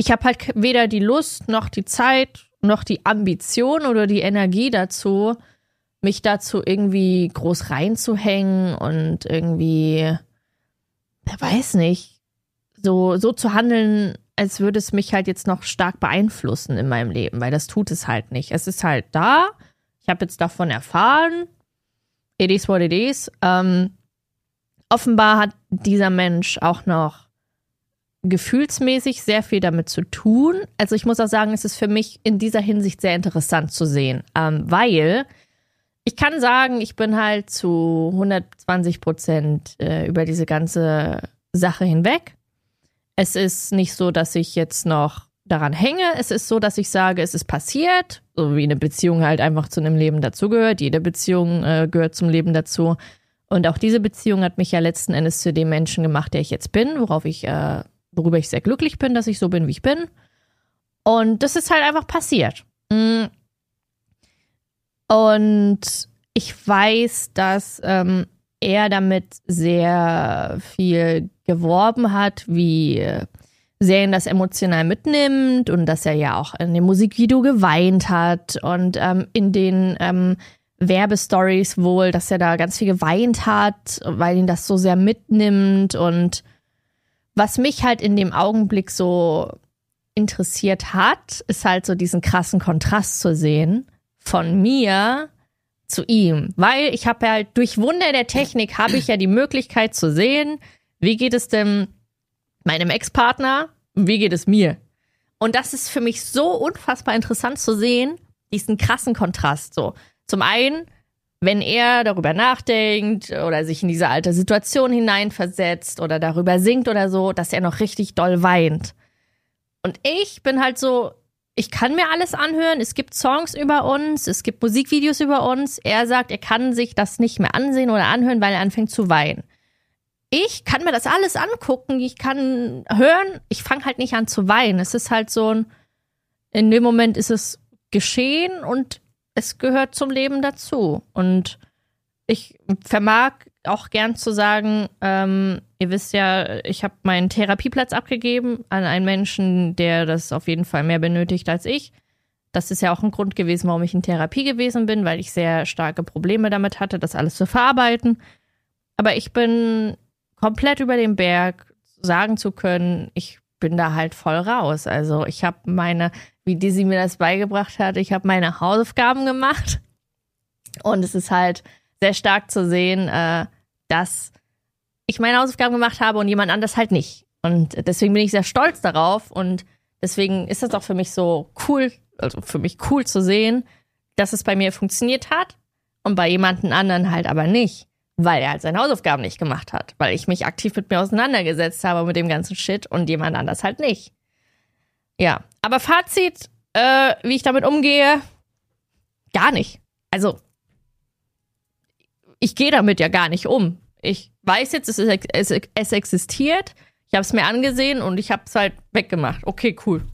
ich habe halt weder die Lust, noch die Zeit, noch die Ambition oder die Energie dazu, mich dazu irgendwie groß reinzuhängen und irgendwie, wer weiß nicht, so, so zu handeln, als würde es mich halt jetzt noch stark beeinflussen in meinem Leben, weil das tut es halt nicht. Es ist halt da. Ich habe jetzt davon erfahren. It is what it is. Ähm, offenbar hat dieser Mensch auch noch gefühlsmäßig sehr viel damit zu tun. Also ich muss auch sagen, es ist für mich in dieser Hinsicht sehr interessant zu sehen, ähm, weil ich kann sagen, ich bin halt zu 120 Prozent äh, über diese ganze Sache hinweg. Es ist nicht so, dass ich jetzt noch daran hänge. Es ist so, dass ich sage, es ist passiert, so wie eine Beziehung halt einfach zu einem Leben dazugehört. Jede Beziehung äh, gehört zum Leben dazu. Und auch diese Beziehung hat mich ja letzten Endes zu dem Menschen gemacht, der ich jetzt bin, worauf ich, äh, worüber ich sehr glücklich bin, dass ich so bin, wie ich bin. Und das ist halt einfach passiert. Mm. Und ich weiß, dass ähm, er damit sehr viel geworben hat, wie sehr ihn das emotional mitnimmt und dass er ja auch in dem Musikvideo geweint hat und ähm, in den ähm, Werbestories wohl, dass er da ganz viel geweint hat, weil ihn das so sehr mitnimmt und was mich halt in dem Augenblick so interessiert hat, ist halt so diesen krassen Kontrast zu sehen von mir zu ihm, weil ich habe ja halt durch Wunder der Technik habe ich ja die Möglichkeit zu sehen, wie geht es denn meinem Ex-Partner, wie geht es mir? Und das ist für mich so unfassbar interessant zu sehen, diesen krassen Kontrast so. Zum einen, wenn er darüber nachdenkt oder sich in diese alte Situation hineinversetzt oder darüber singt oder so, dass er noch richtig doll weint. Und ich bin halt so, ich kann mir alles anhören. Es gibt Songs über uns, es gibt Musikvideos über uns. Er sagt, er kann sich das nicht mehr ansehen oder anhören, weil er anfängt zu weinen. Ich kann mir das alles angucken, ich kann hören, ich fange halt nicht an zu weinen. Es ist halt so ein, in dem Moment ist es geschehen und es gehört zum Leben dazu. Und ich vermag auch gern zu sagen, ähm, ihr wisst ja, ich habe meinen Therapieplatz abgegeben an einen Menschen, der das auf jeden Fall mehr benötigt als ich. Das ist ja auch ein Grund gewesen, warum ich in Therapie gewesen bin, weil ich sehr starke Probleme damit hatte, das alles zu verarbeiten. Aber ich bin komplett über den Berg, sagen zu können, ich bin da halt voll raus. Also ich habe meine, wie Dizzy mir das beigebracht hat, ich habe meine Hausaufgaben gemacht. Und es ist halt sehr stark zu sehen, äh, dass ich meine Hausaufgaben gemacht habe und jemand anders halt nicht. Und deswegen bin ich sehr stolz darauf und deswegen ist das auch für mich so cool, also für mich cool zu sehen, dass es bei mir funktioniert hat und bei jemandem anderen halt aber nicht, weil er halt seine Hausaufgaben nicht gemacht hat, weil ich mich aktiv mit mir auseinandergesetzt habe mit dem ganzen Shit und jemand anders halt nicht. Ja, aber Fazit, äh, wie ich damit umgehe, gar nicht. Also, ich gehe damit ja gar nicht um. Ich weiß jetzt, es, ist, es, es existiert. Ich habe es mir angesehen und ich habe es halt weggemacht. Okay, cool.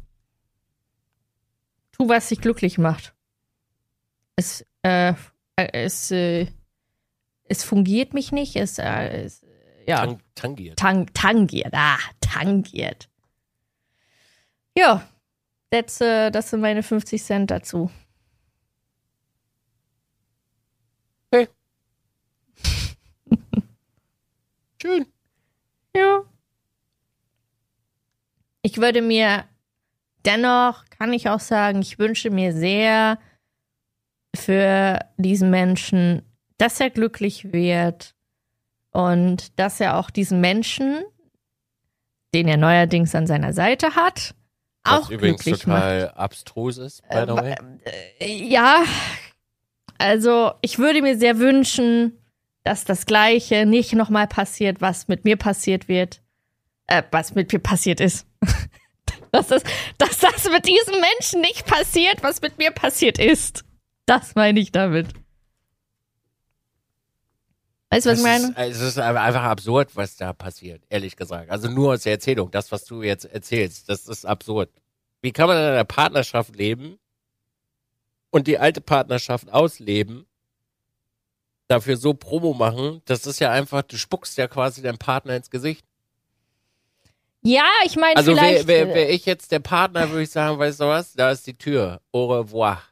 Tu, was dich glücklich macht. Es, äh, es, äh, es fungiert mich nicht. Es, äh, es ja. Tang tangiert. Tang tangiert. Ah, tangiert. Ja, that's, äh, das sind meine 50 Cent dazu. Hey. Schön. Ja. Ich würde mir dennoch, kann ich auch sagen, ich wünsche mir sehr für diesen Menschen, dass er glücklich wird und dass er auch diesen Menschen, den er neuerdings an seiner Seite hat, auch übrigens total macht. abstrus ist, by the way. Äh, Ja, also ich würde mir sehr wünschen, dass das Gleiche nicht nochmal passiert, was mit mir passiert wird, äh, was mit mir passiert ist. dass, das, dass das mit diesem Menschen nicht passiert, was mit mir passiert ist. Das meine ich damit. Weißt du, was ich meine? ist, es ist einfach absurd, was da passiert, ehrlich gesagt. Also nur aus der Erzählung, das, was du jetzt erzählst, das ist absurd. Wie kann man in einer Partnerschaft leben und die alte Partnerschaft ausleben, dafür so Promo machen, das ist ja einfach, du spuckst ja quasi deinem Partner ins Gesicht. Ja, ich meine Also vielleicht. wäre wär, wär ich jetzt der Partner, würde ich sagen, weißt du was, da ist die Tür. Au revoir.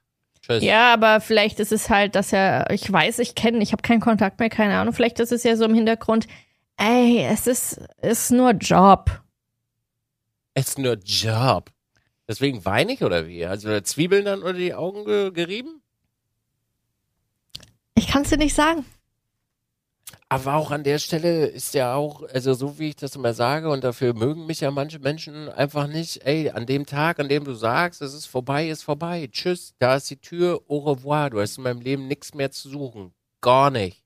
Tschüss. Ja, aber vielleicht ist es halt, dass er, ich weiß, ich kenne, ich habe keinen Kontakt mehr, keine Ahnung. Vielleicht ist es ja so im Hintergrund, ey, es ist, ist nur Job. Es ist nur Job. Deswegen weine ich oder wie? Also Zwiebeln dann unter die Augen ge gerieben? Ich kann es dir nicht sagen. Aber auch an der Stelle ist ja auch, also so wie ich das immer sage, und dafür mögen mich ja manche Menschen einfach nicht, ey, an dem Tag, an dem du sagst, es ist vorbei, ist vorbei. Tschüss, da ist die Tür, au revoir. Du hast in meinem Leben nichts mehr zu suchen. Gar nicht.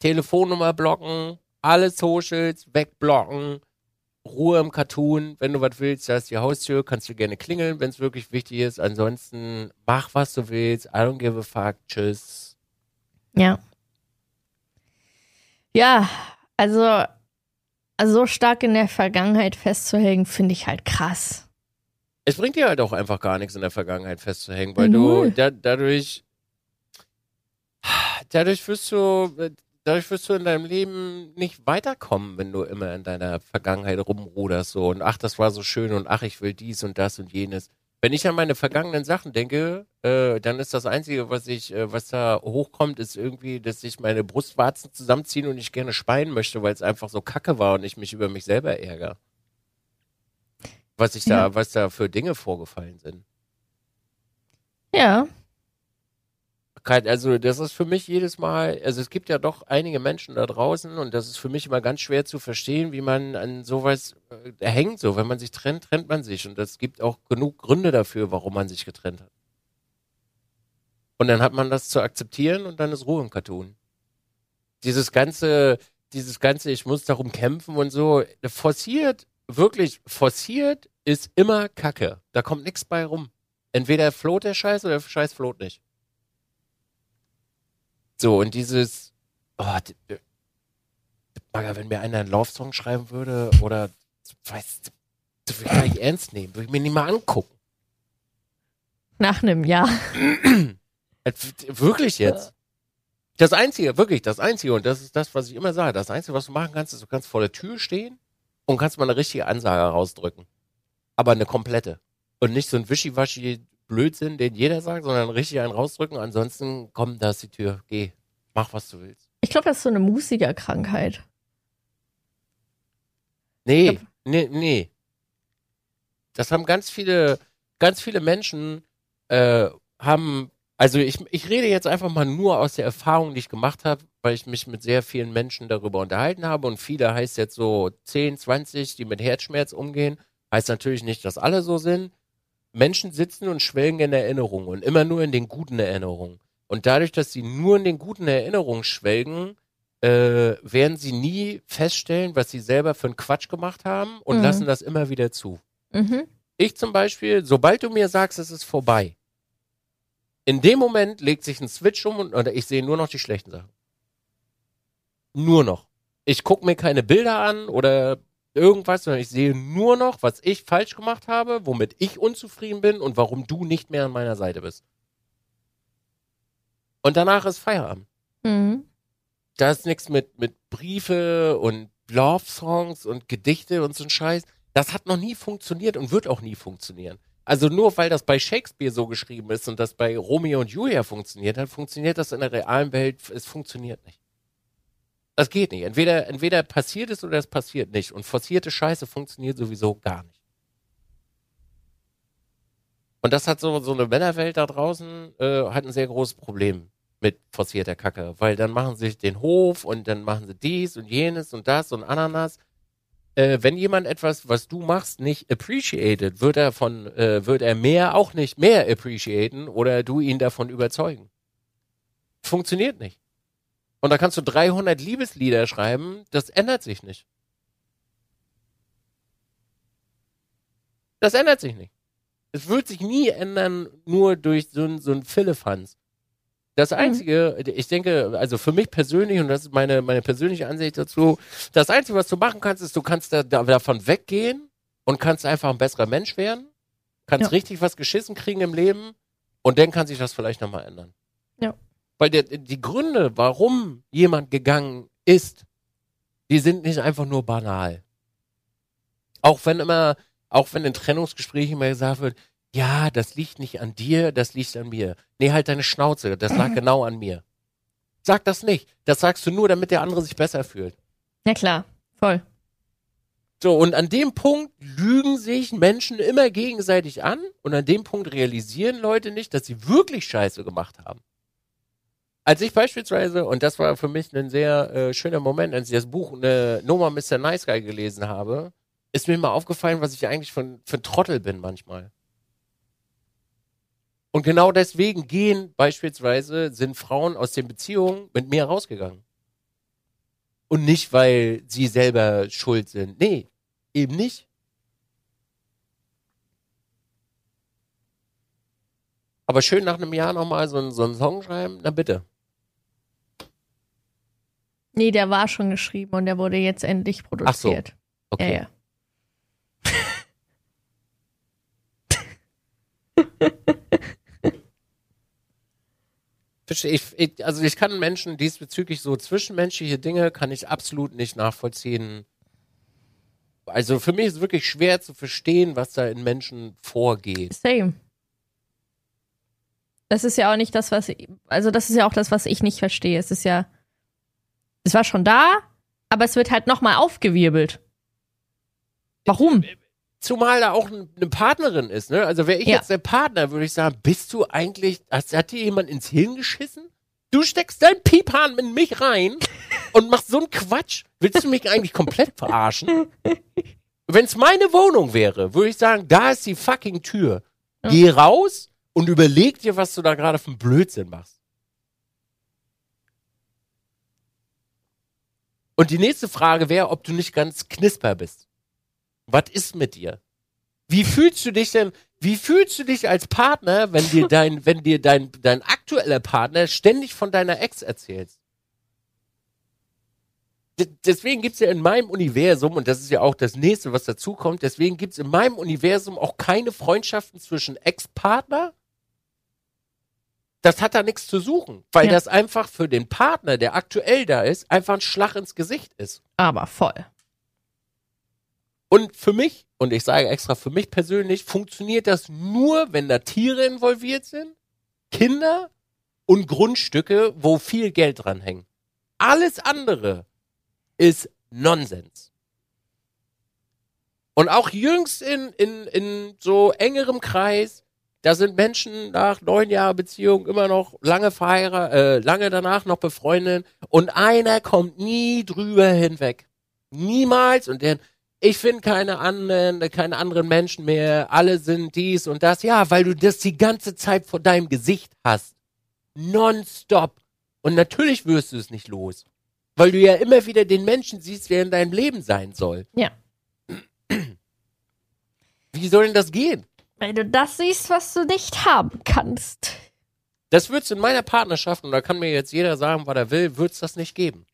Telefonnummer blocken, alle Socials wegblocken, Ruhe im Cartoon. Wenn du was willst, da ist die Haustür, kannst du gerne klingeln, wenn es wirklich wichtig ist. Ansonsten mach, was du willst. I don't give a fuck. Tschüss. Ja. Ja, also, also so stark in der Vergangenheit festzuhängen, finde ich halt krass. Es bringt dir halt auch einfach gar nichts in der Vergangenheit festzuhängen, weil Null. du da, dadurch, dadurch wirst du, dadurch wirst du in deinem Leben nicht weiterkommen, wenn du immer in deiner Vergangenheit rumruderst so und ach, das war so schön und ach, ich will dies und das und jenes. Wenn ich an meine vergangenen Sachen denke, äh, dann ist das Einzige, was ich, äh, was da hochkommt, ist irgendwie, dass sich meine Brustwarzen zusammenziehen und ich gerne speien möchte, weil es einfach so kacke war und ich mich über mich selber ärgere. Was ich da, Ja. was da für Dinge vorgefallen sind. Ja, Kein- Also das ist für mich jedes Mal, also es gibt ja doch einige Menschen da draußen und das ist für mich immer ganz schwer zu verstehen, wie man an sowas äh, hängt. So, wenn man sich trennt, trennt man sich und es gibt auch genug Gründe dafür, warum man sich getrennt hat. Und dann hat man das zu akzeptieren und dann ist Ruhe im Cartoon. Dieses ganze, dieses ganze, ich muss darum kämpfen und so, forciert, wirklich forciert ist immer Kacke. Da kommt nichts bei rum. Entweder float der Scheiß oder der Scheiß float nicht. So, und dieses, oh, Bagger, wenn mir einer einen Love-Song schreiben würde oder, weiß, das würde ich gar nicht ernst nehmen, würde ich mir nicht mal angucken. nach einem Jahr. Wirklich jetzt. Das Einzige, wirklich, das Einzige, und das ist das, was ich immer sage, das Einzige, was du machen kannst, ist, du kannst vor der Tür stehen und kannst mal eine richtige Ansage rausdrücken. Aber eine komplette. Und nicht so ein wischiwaschi Blödsinn, den jeder sagt, sondern richtig einen rausdrücken. Ansonsten, komm, da ist die Tür, geh, mach, was du willst. Ich glaube, das ist so eine Musikerkrankheit. Nee, nee, nee. Das haben ganz viele, ganz viele Menschen äh, haben, also ich, ich rede jetzt einfach mal nur aus der Erfahrung, die ich gemacht habe, weil ich mich mit sehr vielen Menschen darüber unterhalten habe und viele heißt jetzt so 10, 20, die mit Herzschmerz umgehen. Heißt natürlich nicht, dass alle so sind. Menschen sitzen und schwelgen in Erinnerungen und immer nur in den guten Erinnerungen. Und dadurch, dass sie nur in den guten Erinnerungen schwelgen, äh, werden sie nie feststellen, was sie selber für einen Quatsch gemacht haben und Mhm. lassen das immer wieder zu. Mhm. Ich zum Beispiel, sobald du mir sagst, es ist vorbei, in dem Moment legt sich ein Switch um und oder ich sehe nur noch die schlechten Sachen. Nur noch. Ich gucke mir keine Bilder an oder irgendwas, sondern ich sehe nur noch, was ich falsch gemacht habe, womit ich unzufrieden bin und warum du nicht mehr an meiner Seite bist. Und danach ist Feierabend. Mhm. Da ist nichts mit, mit Briefe und Love-Songs und Gedichte und so ein Scheiß. Das hat noch nie funktioniert und wird auch nie funktionieren. Also nur weil das bei Shakespeare so geschrieben ist und das bei Romeo und Julia funktioniert hat, funktioniert das in der realen Welt. Es funktioniert nicht. Das geht nicht. Entweder, entweder passiert es oder es passiert nicht. Und forcierte Scheiße funktioniert sowieso gar nicht. Und das hat so, so eine Männerwelt da draußen, äh, hat ein sehr großes Problem mit forcierter Kacke, weil dann machen sie den Hof und dann machen sie dies und jenes und das und Ananas. Äh, wenn jemand etwas, was du machst, nicht appreciated, wird er von, äh, wird er mehr auch nicht mehr appreciaten oder du ihn davon überzeugen. Funktioniert nicht. Und da kannst du 300 Liebeslieder schreiben, das ändert sich nicht. Das ändert sich nicht. Es wird sich nie ändern, nur durch so ein, so ein Philippans. Das Einzige, ich denke, also für mich persönlich, und das ist meine, meine persönliche Ansicht dazu, das Einzige, was du machen kannst, ist, du kannst da, da, davon weggehen und kannst einfach ein besserer Mensch werden, kannst Ja. richtig was geschissen kriegen im Leben und dann kann sich das vielleicht nochmal ändern. Ja. Weil der, die Gründe, warum jemand gegangen ist, die sind nicht einfach nur banal. Auch wenn immer, auch wenn in Trennungsgesprächen immer gesagt wird, ja, das liegt nicht an dir, das liegt an mir. Nee, halt deine Schnauze, das lag genau an mir. Sag das nicht. Das sagst du nur, damit der andere sich besser fühlt. Ja klar, voll. So, und an dem Punkt lügen sich Menschen immer gegenseitig an und an dem Punkt realisieren Leute nicht, dass sie wirklich Scheiße gemacht haben. Als ich beispielsweise, und das war für mich ein sehr äh, schöner Moment, als ich das Buch äh, No More Mr. Nice Guy gelesen habe, ist mir mal aufgefallen, was ich eigentlich für, für ein Trottel bin manchmal. Und genau deswegen gehen beispielsweise, sind Frauen aus den Beziehungen mit mir rausgegangen. Und nicht, weil sie selber schuld sind. Nee, eben nicht. Aber schön nach einem Jahr nochmal so, so einen Song schreiben, na bitte. Nee, der war schon geschrieben und der wurde jetzt endlich produziert. Okay. Ja, ja. Ich, ich, also ich kann Menschen diesbezüglich so zwischenmenschliche Dinge kann ich absolut nicht nachvollziehen. Also für mich ist es wirklich schwer zu verstehen, was da in Menschen vorgeht. Same. Das ist ja auch nicht das, was ich, also das ist ja auch das, was ich nicht verstehe. Es ist ja, es war schon da, aber es wird halt nochmal aufgewirbelt. Warum? Zumal da auch ein- eine Partnerin ist, ne? Also wäre ich Ja. jetzt der Partner, würde ich sagen, bist du eigentlich, hast, hat dir jemand ins Hirn geschissen? Du steckst deinen Piephahn in mich rein und machst so einen Quatsch. Willst du mich eigentlich komplett verarschen? Wenn es meine Wohnung wäre, würde ich sagen, da ist die fucking Tür. Geh raus und überleg dir, was du da gerade für einen Blödsinn machst. Und die nächste Frage wäre, ob du nicht ganz knisper bist. Was ist mit dir? Wie fühlst du dich denn, wie fühlst du dich als Partner, wenn dir dein, wenn dir dein, dein aktueller Partner ständig von deiner Ex erzählt? Deswegen gibt's ja in meinem Universum, und das ist ja auch das nächste, was dazu kommt, deswegen gibt's in meinem Universum auch keine Freundschaften zwischen Ex-Partner. Das hat da nichts zu suchen, weil Ja. das einfach für den Partner, der aktuell da ist, einfach ein Schlag ins Gesicht ist. Aber voll. Und für mich, und ich sage extra für mich persönlich, funktioniert das nur, wenn da Tiere involviert sind, Kinder und Grundstücke, wo viel Geld dran hängt. Alles andere ist Nonsens. Und auch jüngst in, in, in so engerem Kreis, da sind Menschen nach neun Jahren Beziehung immer noch lange verheiratet, äh, lange danach noch befreundet und einer kommt nie drüber hinweg. Niemals und der, ich finde keine anderen, keine anderen Menschen mehr, alle sind dies und das. Ja, weil du das die ganze Zeit vor deinem Gesicht hast. Nonstop. Und natürlich wirst du es nicht los. Weil du ja immer wieder den Menschen siehst, wer in deinem Leben sein soll. Ja. Wie soll denn das gehen? Weil du das siehst, was du nicht haben kannst. Das wird's in meiner Partnerschaft, und da kann mir jetzt jeder sagen, was er will, wird's das nicht geben.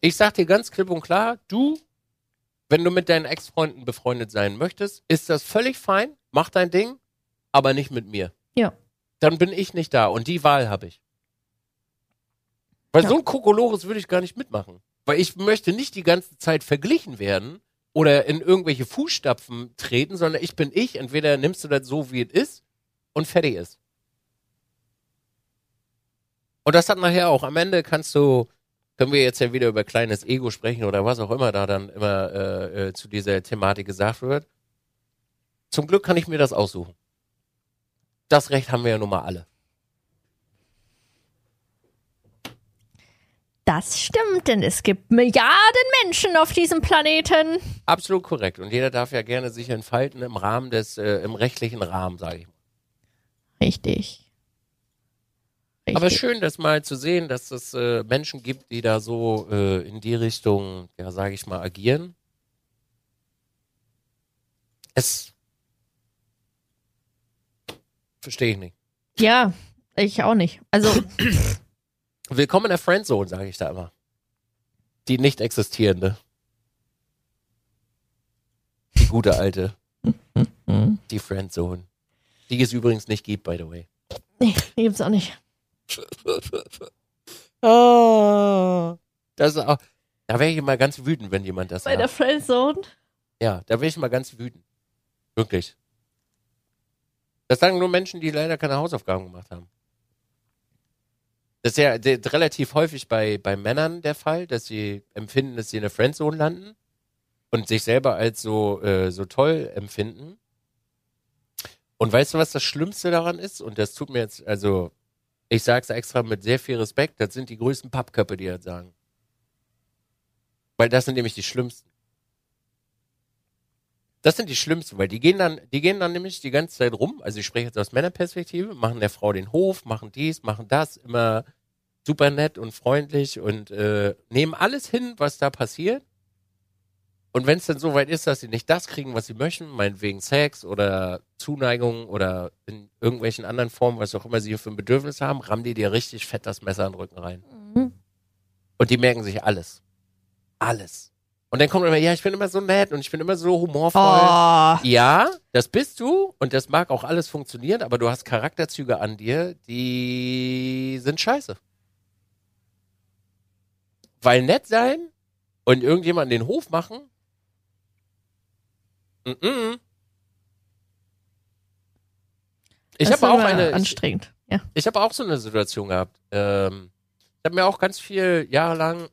Ich sag dir ganz klipp und klar, du, wenn du mit deinen Ex-Freunden befreundet sein möchtest, ist das völlig fein, mach dein Ding, aber nicht mit mir. Ja. Dann bin ich nicht da und die Wahl habe ich. Weil Ja. so ein Kokolores würde ich gar nicht mitmachen. Weil ich möchte nicht die ganze Zeit verglichen werden oder in irgendwelche Fußstapfen treten, sondern ich bin ich. Entweder nimmst du das so, wie es ist und fertig ist. Und das hat nachher auch am Ende kannst du, können wir jetzt ja wieder über kleines Ego sprechen oder was auch immer da dann immer äh, äh, zu dieser Thematik gesagt wird. Zum Glück kann ich mir das aussuchen. Das Recht haben wir ja nun mal alle. Das stimmt, denn es gibt Milliarden Menschen auf diesem Planeten. Absolut korrekt. Und jeder darf ja gerne sich entfalten im Rahmen des, äh, im rechtlichen Rahmen, sage ich mal. Richtig. Richtig. Aber schön, das mal zu sehen, dass es äh, Menschen gibt, die da so äh, in die Richtung, ja, sage ich mal, agieren. Es verstehe ich nicht. Ja, ich auch nicht. Also, Willkommen in der Friendzone, sage ich da immer. Die nicht existierende. Die gute alte. Die Friendzone. Die es übrigens nicht gibt, by the way. nee, die gibt's auch nicht. Ah. Das ist auch, da wäre ich immer ganz wütend, wenn jemand das Bei der sagt. Friendzone. Ja, da wäre ich mal ganz wütend. Wirklich. Das sagen nur Menschen, die leider keine Hausaufgaben gemacht haben. Das ist ja relativ häufig bei, bei Männern der Fall, dass sie empfinden, dass sie in der Friendzone landen und sich selber als so, äh, so toll empfinden. Und weißt du, was das Schlimmste daran ist? Und das tut mir jetzt, also, ich sag's extra mit sehr viel Respekt, das sind die größten Pappköpfe, die das sagen. Weil das sind nämlich die schlimmsten. Das sind die schlimmsten, weil die gehen dann, die gehen dann nämlich die ganze Zeit rum. Also ich spreche jetzt aus Männerperspektive, machen der Frau den Hof, machen dies, machen das, immer super nett und freundlich und äh, nehmen alles hin, was da passiert. Und wenn es dann so weit ist, dass sie nicht das kriegen, was sie möchten, meinetwegen Sex oder Zuneigung oder in irgendwelchen anderen Formen, was auch immer sie für ein Bedürfnis haben, rammen die dir richtig fett das Messer in den Rücken rein. Mhm. Und die merken sich alles. Alles. Und dann kommt immer, ja, ich bin immer so nett und ich bin immer so humorvoll. Oh. Ja, das bist du und das mag auch alles funktionieren, aber du hast Charakterzüge an dir, die sind scheiße. Weil nett sein und irgendjemanden den Hof machen, mm -mm. ich habe auch eine, ich, Anstrengend. Ja. ich habe auch so eine Situation gehabt. Ähm, ich habe mir auch ganz viel jahrelang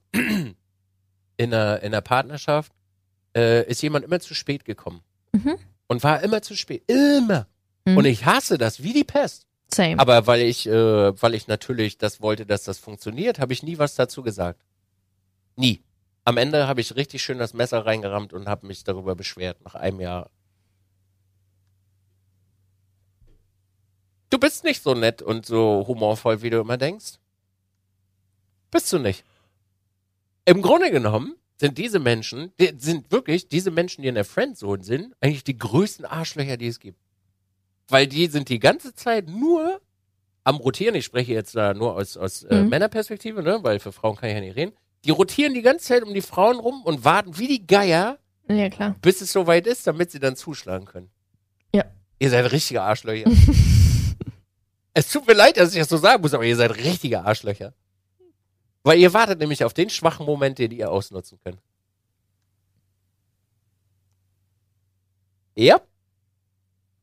in einer, in einer Partnerschaft äh, ist jemand immer zu spät gekommen. Mhm. Und war immer zu spät. Immer. Mhm. Und ich hasse das wie die Pest. Same. Aber weil ich, äh, weil ich natürlich das wollte, dass das funktioniert, habe ich nie was dazu gesagt. Nie. Am Ende habe ich richtig schön das Messer reingerammt und habe mich darüber beschwert nach einem Jahr. Du bist nicht so nett und so humorvoll, wie du immer denkst. Bist du nicht. Im Grunde genommen sind diese Menschen, die, sind wirklich diese Menschen, die in der Friendzone sind, eigentlich die größten Arschlöcher, die es gibt. Weil die sind die ganze Zeit nur am Rotieren. Ich spreche jetzt da nur aus, aus äh, Mhm. Männerperspektive, ne? weil für Frauen kann ich ja nicht reden. Die rotieren die ganze Zeit um die Frauen rum und warten wie die Geier, ja, klar. bis es soweit ist, damit sie dann zuschlagen können. Ja. Ihr seid richtige Arschlöcher. es tut mir leid, dass ich das so sagen muss, aber ihr seid richtige Arschlöcher. Weil ihr wartet nämlich auf den schwachen Moment, den ihr ausnutzen könnt. Ja.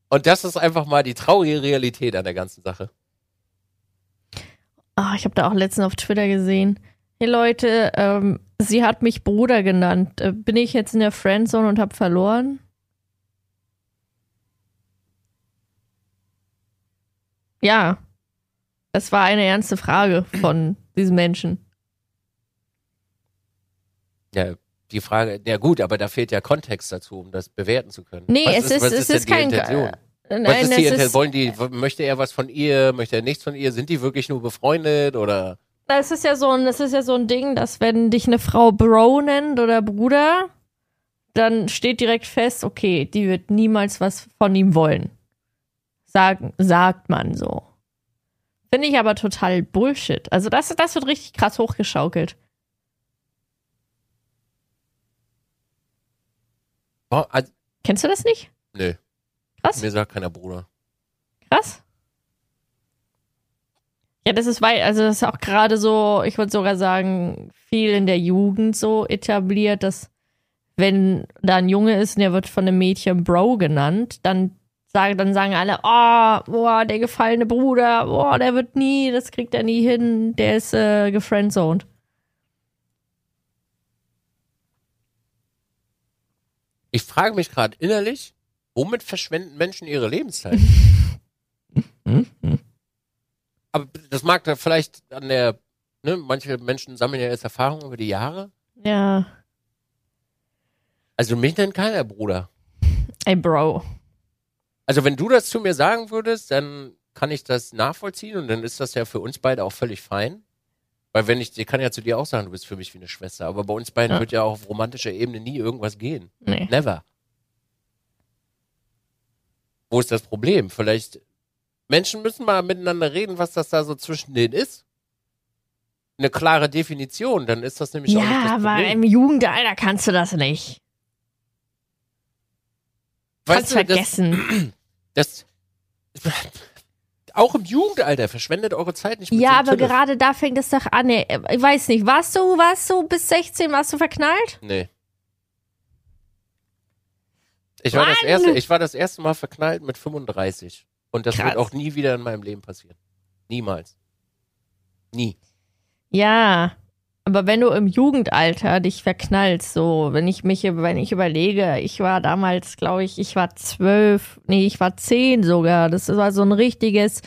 Und das ist einfach mal die traurige Realität an der ganzen Sache. Ah, ich habe da auch letztens auf Twitter gesehen. Hey Leute, ähm, sie hat mich Bruder genannt. Äh, bin ich jetzt in der Friendzone und habe verloren? Ja. Das war eine ernste Frage von diesem Menschen. Ja, die Frage, ja gut, aber da fehlt ja Kontext dazu, um das bewerten zu können. Nee, was es ist, was es ist die kein. Intention? Äh, Was Nein, ist die Intention? ist, Wollen die, möchte er was von ihr, möchte er nichts von ihr? Sind die wirklich nur befreundet oder? es ist ja so ein, es ist ja so ein Ding, dass wenn dich eine Frau Bro nennt oder Bruder, dann steht direkt fest, okay, die wird niemals was von ihm wollen. Sagen, sagt man so. Finde ich aber total Bullshit. Also das, das wird richtig krass hochgeschaukelt. Oh, also, Kennst du das nicht? nö, Krass. mir sagt keiner Bruder. Krass. Ja, das ist weit, also das ist auch gerade so, ich würde sogar sagen, viel in der Jugend so etabliert, dass wenn da ein Junge ist und der wird von einem Mädchen Bro genannt, dann sagen, dann sagen alle, oh, boah, der gefallene Bruder, boah, der wird nie, das kriegt er nie hin, der ist äh, gefriendzoned. Ich frage mich gerade innerlich, womit verschwenden Menschen ihre Lebenszeit? Aber das mag da vielleicht an der, ne, manche Menschen sammeln ja jetzt Erfahrung über die Jahre. Ja, Also mich nennt keiner Bruder. ey, Bro. Also wenn du das zu mir sagen würdest, dann kann ich das nachvollziehen und dann ist das ja für uns beide auch völlig fein. Weil wenn ich, ich kann ja zu dir auch sagen, du bist für mich wie eine Schwester, aber bei uns beiden Ja. wird ja auch auf romantischer Ebene nie irgendwas gehen. Nee. Never. Wo ist das Problem? Vielleicht Menschen müssen mal miteinander reden, was das da so zwischen denen ist. Eine klare Definition, dann ist das nämlich auch nicht Ja, das aber Problem. im Jugendalter kannst du das nicht. Weißt Kannst du, das, vergessen. das auch im Jugendalter verschwendet eure Zeit nicht mit Ja, so aber Tülle. gerade da fängt es doch an. ey. Ich weiß nicht, warst du, warst du bis 16, warst du verknallt? Nee. Ich war, das erste, ich war das erste Mal verknallt mit 35. Und das Krass. wird auch nie wieder in meinem Leben passieren. Niemals. Nie. Ja, aber wenn du im Jugendalter dich verknallst, so, wenn ich mich, wenn ich überlege, ich war damals, glaube ich, ich war zwölf, nee, ich war zehn sogar. Das war so ein richtiges,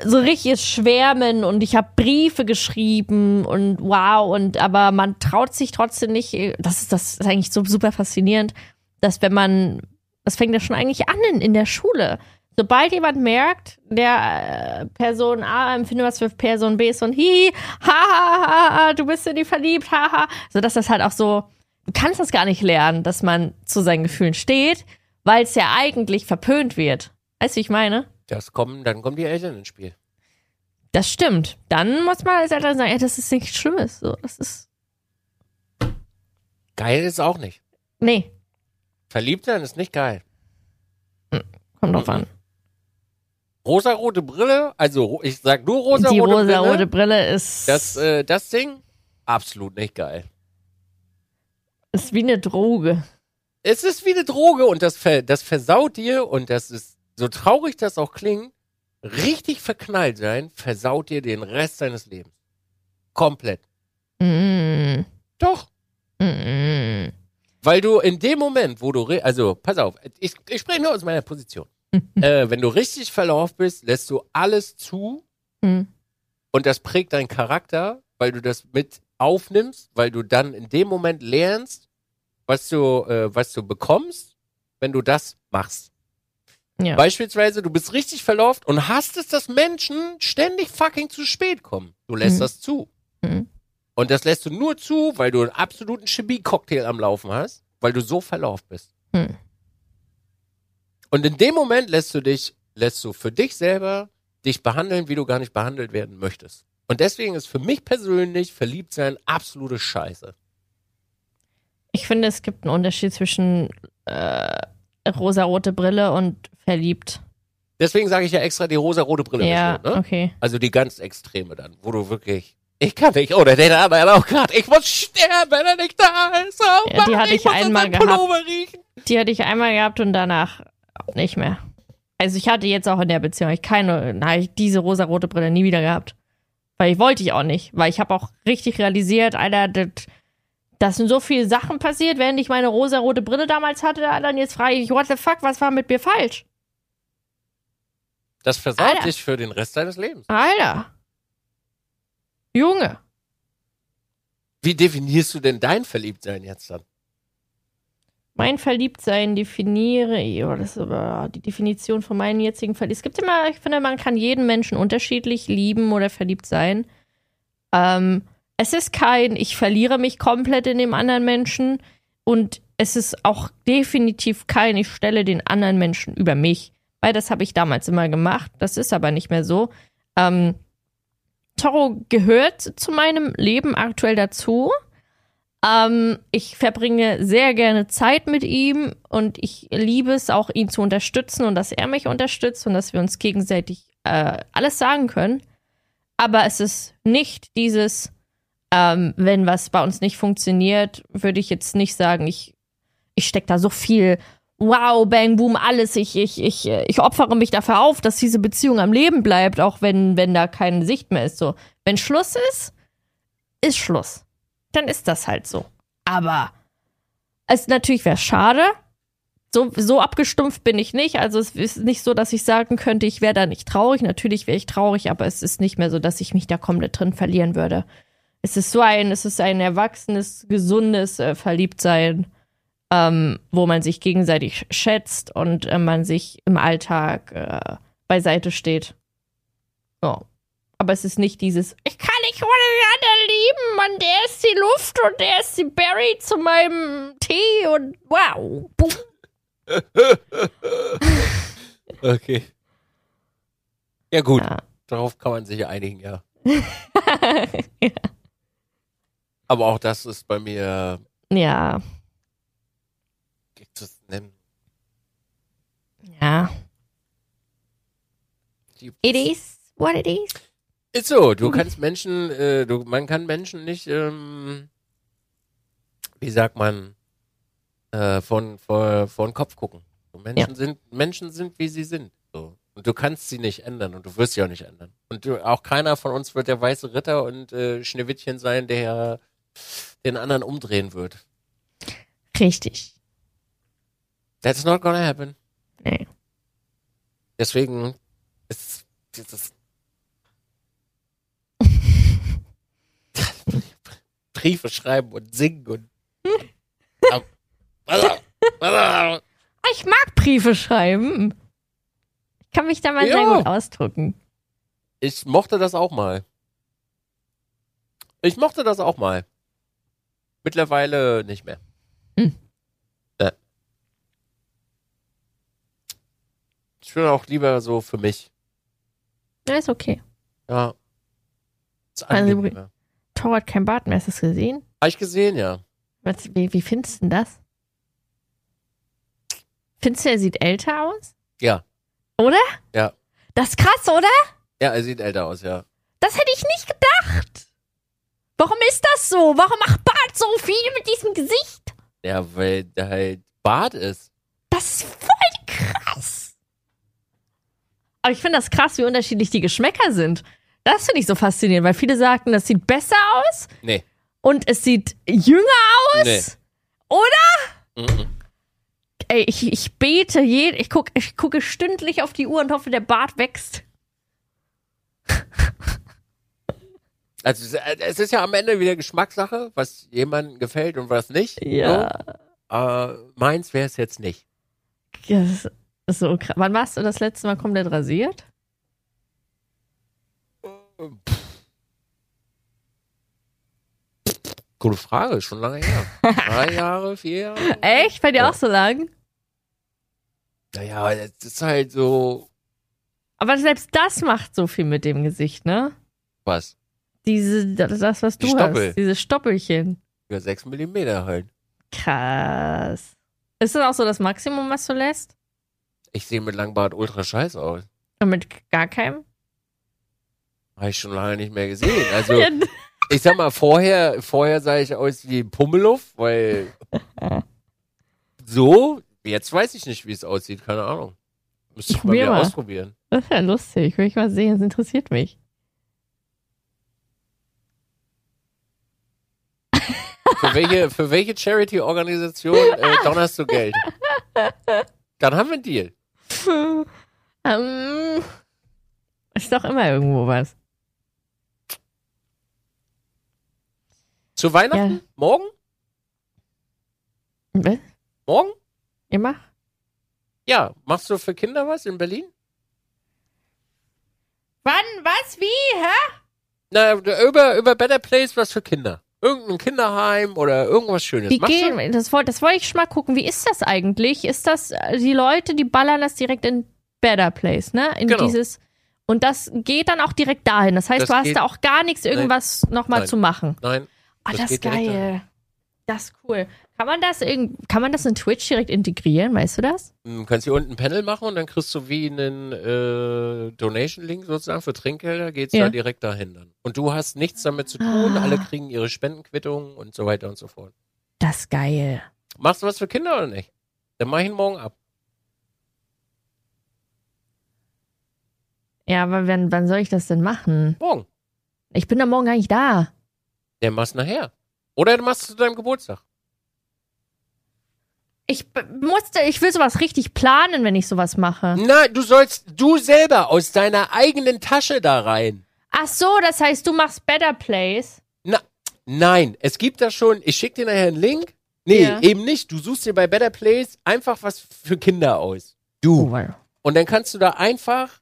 so richtiges Schwärmen und ich habe Briefe geschrieben und wow und aber man traut sich trotzdem nicht. Das ist das ist eigentlich so super faszinierend, dass wenn man, das fängt ja schon eigentlich an in, in der Schule. Sobald jemand merkt, der äh, Person A empfindet was für Person B ist und hi, ha, ha, ha, ha, du bist in die verliebt, ha, ha. So dass das halt auch so, du kannst das gar nicht lernen, dass man zu seinen Gefühlen steht, weil es ja eigentlich verpönt wird. Weißt du, wie ich meine? Das kommen, dann kommen die Eltern ins Spiel. Das stimmt. Dann muss man als Eltern sagen, ey, das ist nichts Schlimmes. So, das ist, Geil ist auch nicht. nee, Verliebt sein ist nicht geil. kommt drauf an. Rosarote Brille, also ich sag nur Die rosarote rosa-rote Brille. Brille ist, Das, äh, das Ding, absolut nicht geil. ist wie eine Droge. Es ist wie eine Droge und das, ver das versaut dir und das ist, so traurig das auch klingt, richtig verknallt sein, versaut dir den Rest deines Lebens. Komplett. Mm, Doch. mm, Weil du in dem Moment, wo du, also pass auf, ich, ich spreche nur aus meiner Position. äh, wenn du richtig verlaufen bist, lässt du alles zu mm. und das prägt deinen Charakter, weil du das mit aufnimmst, weil du dann in dem Moment lernst, was du, äh, was du bekommst, wenn du das machst. Ja. Beispielsweise, du bist richtig verlaufen und hast es, dass Menschen ständig fucking zu spät kommen. Du lässt Mhm. das zu. Mhm. Und das lässt du nur zu, weil du einen absoluten Chemie-Cocktail am Laufen hast, weil du so verlaufen bist. Mhm. Und in dem Moment lässt du dich, lässt du für dich selber dich behandeln, wie du gar nicht behandelt werden möchtest. Und deswegen ist für mich persönlich Verliebtsein absolute Scheiße. Ich finde, es gibt einen Unterschied zwischen äh, rosarote Brille und verliebt. Deswegen sage ich ja extra die rosa-rote Brille. ja, bestimmt, ne? okay. Also die ganz Extreme dann, wo du wirklich, ich kann nicht ohne den anderen auch gerade, ich muss sterben, wenn er nicht da ist. Oh Ja, die Mann, hatte ich an einmal gehabt. Riechen. Die hatte ich einmal gehabt und danach nicht mehr. Also ich hatte jetzt auch in der Beziehung ich keine, na, ich diese rosarote Brille nie wieder gehabt. Weil ich wollte ich auch nicht. Weil ich habe auch richtig realisiert, Alter, das, das sind so viele Sachen passiert, während ich meine rosarote Brille damals hatte, Alter, und jetzt frage ich mich, what the fuck, was war mit mir falsch? Das versaut Alter. dich für den Rest deines Lebens. Alter. Junge. Wie definierst du denn dein Verliebtsein jetzt dann? Mein Verliebtsein definiere, ja, das ist aber die Definition von meinem jetzigen Verlieb. Es gibt immer, ich finde, man kann jeden Menschen unterschiedlich lieben oder verliebt sein. Ähm, es ist kein, ich verliere mich komplett in dem anderen Menschen und es ist auch definitiv kein, ich stelle den anderen Menschen über mich. Weil das habe ich damals immer gemacht. Das ist aber nicht mehr so. Ähm, Toro gehört zu meinem Leben aktuell dazu. Ähm, ich verbringe sehr gerne Zeit mit ihm und ich liebe es auch, ihn zu unterstützen und dass er mich unterstützt und dass wir uns gegenseitig äh, alles sagen können. Aber es ist nicht dieses, ähm, wenn was bei uns nicht funktioniert, würde ich jetzt nicht sagen, ich, ich stecke da so viel, wow, bang, boom, alles, ich, ich, ich, ich opfere mich dafür auf, dass diese Beziehung am Leben bleibt, auch wenn, wenn da keine Sicht mehr ist. So, wenn Schluss ist, ist Schluss dann ist das halt so. Aber es natürlich wäre schade. So, so abgestumpft bin ich nicht. Also es ist nicht so, dass ich sagen könnte, ich wäre da nicht traurig. Natürlich wäre ich traurig, aber es ist nicht mehr so, dass ich mich da komplett drin verlieren würde. Es ist so ein, es ist ein erwachsenes, gesundes äh, Verliebtsein, ähm, wo man sich gegenseitig schätzt und äh, man sich im Alltag äh, beiseite steht. Ja. Aber es ist nicht dieses, ich kann nicht ohne den anderen lieben, Mann, der ist die Luft und der ist die Berry zu meinem Tee und wow. Okay. Ja, gut. Ja. Darauf kann man sich einigen, ja. Aber auch das ist bei mir, ja, ja. It is what it is. Ist so, du kannst Menschen, äh, du, man kann Menschen nicht, ähm, wie sagt man, äh, von, vor, vor den Kopf gucken. So, Menschen sind, Menschen sind, wie sie sind. So. Und du kannst sie nicht ändern und du wirst sie auch nicht ändern. Und du, auch keiner von uns wird der weiße Ritter und äh, Schneewittchen sein, der den anderen umdrehen wird. Richtig. That's not gonna happen. Nee. Deswegen ist dieses Briefe schreiben und singen und Ich mag Briefe schreiben. Ich kann mich da mal sehr Ja. gut ausdrücken. ich mochte das auch mal. Ich mochte das auch mal. Mittlerweile nicht mehr. Hm. Ja. Ich will auch lieber so für mich. Ja, ist okay. Ja. Ist Also, hat kein Bart mehr. Hast du es gesehen? Hab ich gesehen, ja. Was, wie, wie findest du denn das? Findest du, er sieht älter aus? Ja. Oder? Ja. Das ist krass, oder? Ja, er sieht älter aus, ja. Das hätte ich nicht gedacht. Warum ist das so? Warum macht Bart so viel mit diesem Gesicht? Ja, weil der halt Bart ist. Das ist voll krass. Aber ich finde das krass, wie unterschiedlich die Geschmäcker sind. Das finde ich so faszinierend, weil viele sagten, das sieht besser aus Nee. und es sieht jünger aus. Nee. Oder? Mhm. Ey, ich, ich bete je, ich, guck, ich gucke stündlich auf die Uhr und hoffe, der Bart wächst. Also es- es ist ja am Ende wieder Geschmackssache, was jemandem gefällt und was nicht. Ja. So. Äh, meins wäre es jetzt nicht. Das ist so krass. Wann warst du das letzte Mal komplett rasiert? Gute Frage, schon lange her. Drei Jahre, vier Jahre? Echt? Bei dir Ja. auch so lang? Naja, es ist halt so, Aber selbst das macht so viel mit dem Gesicht, ne? was? Diese, das, das, was Die du Stoppel. hast. Diese Stoppelchen. Über sechs Millimeter halt. Krass. Ist das auch so das Maximum, was du lässt? Ich sehe mit Langbart ultra scheiße aus. Und mit gar keinem? Habe ich schon lange nicht mehr gesehen. Also, Ja, ich sag mal, vorher, vorher sah ich aus wie Pummeluff, weil so, jetzt weiß ich nicht, wie es aussieht, keine Ahnung. Müsste ich mal Probier wieder mal. ausprobieren. Das ist ja lustig. Will ich mal sehen. Das interessiert mich. Für welche, für welche Charity-Organisation äh, donnerst du Geld? Dann haben wir einen Deal. ähm, Ist doch immer irgendwo was. Zu Weihnachten? Ja. Morgen? Was? Morgen? Immer? Ja. Machst du für Kinder was in Berlin? Wann? Was? Wie? Hä? Na, über, über Better Place was für Kinder. Irgendein Kinderheim oder irgendwas Schönes. Wie Machst du? gehen? Das wollte das wollte ich schon mal gucken. Wie ist das eigentlich? Ist das äh, die Leute, die ballern das direkt in Better Place, ne? In Genau. dieses und das geht dann auch direkt dahin. Das heißt, Das du hast da auch gar nichts, irgendwas nochmal zu machen. Nein. Ah, Das das, ist geil. Das ist cool. Kann man das irgend, kann man das in Twitch direkt integrieren? Weißt du das? Du kannst hier unten ein Panel machen und dann kriegst du wie einen äh, Donation-Link sozusagen für Trinkgelder, geht's Ja. da direkt dahin dann. Und du hast nichts damit zu tun, Ah. alle kriegen ihre Spendenquittungen und so weiter und so fort. Das ist geil. Machst du was für Kinder oder nicht? Dann mach ich ihn morgen ab. Ja, aber wann, wann soll ich das denn machen? Morgen. Ich bin da morgen gar nicht da. Der machst nachher. Oder du machst es zu deinem Geburtstag. Ich musste, ich will sowas richtig planen, wenn ich sowas mache. Nein, du sollst du selber aus deiner eigenen Tasche da rein. Ach so, das heißt, du machst Better Place. Na, nein, es gibt da schon, ich schicke dir nachher einen Link. Nee, Ja. eben nicht. Du suchst dir bei Better Place einfach was für Kinder aus. Du. wow. Und dann kannst du da einfach,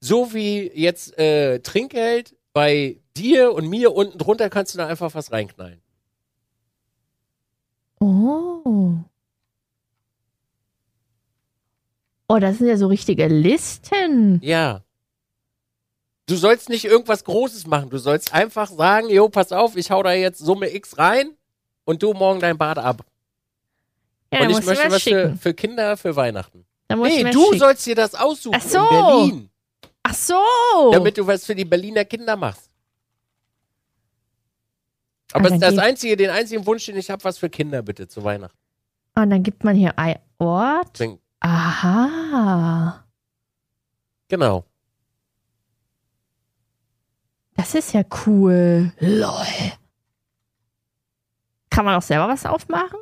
so wie jetzt äh, Trinkgeld bei dir und mir unten drunter, kannst du da einfach was reinknallen. Oh. Oh, das sind ja so richtige Listen. Ja. Du sollst nicht irgendwas Großes machen. Du sollst einfach sagen, jo, pass auf, ich hau da jetzt Summe X rein und du morgen dein Bad ab. Ja, und ich möchte was für, für Kinder für Weihnachten. Dann Nee, du schicken. sollst dir das aussuchen Ach so. in Berlin, Ach so. damit du was für die Berliner Kinder machst. Aber Ah, dann das einzige, den einzigen Wunsch, den ich habe, was für Kinder bitte zu Weihnachten. Und dann gibt man hier ein Ort. Aha. Genau. Das ist ja cool. Lol. Kann man auch selber was aufmachen?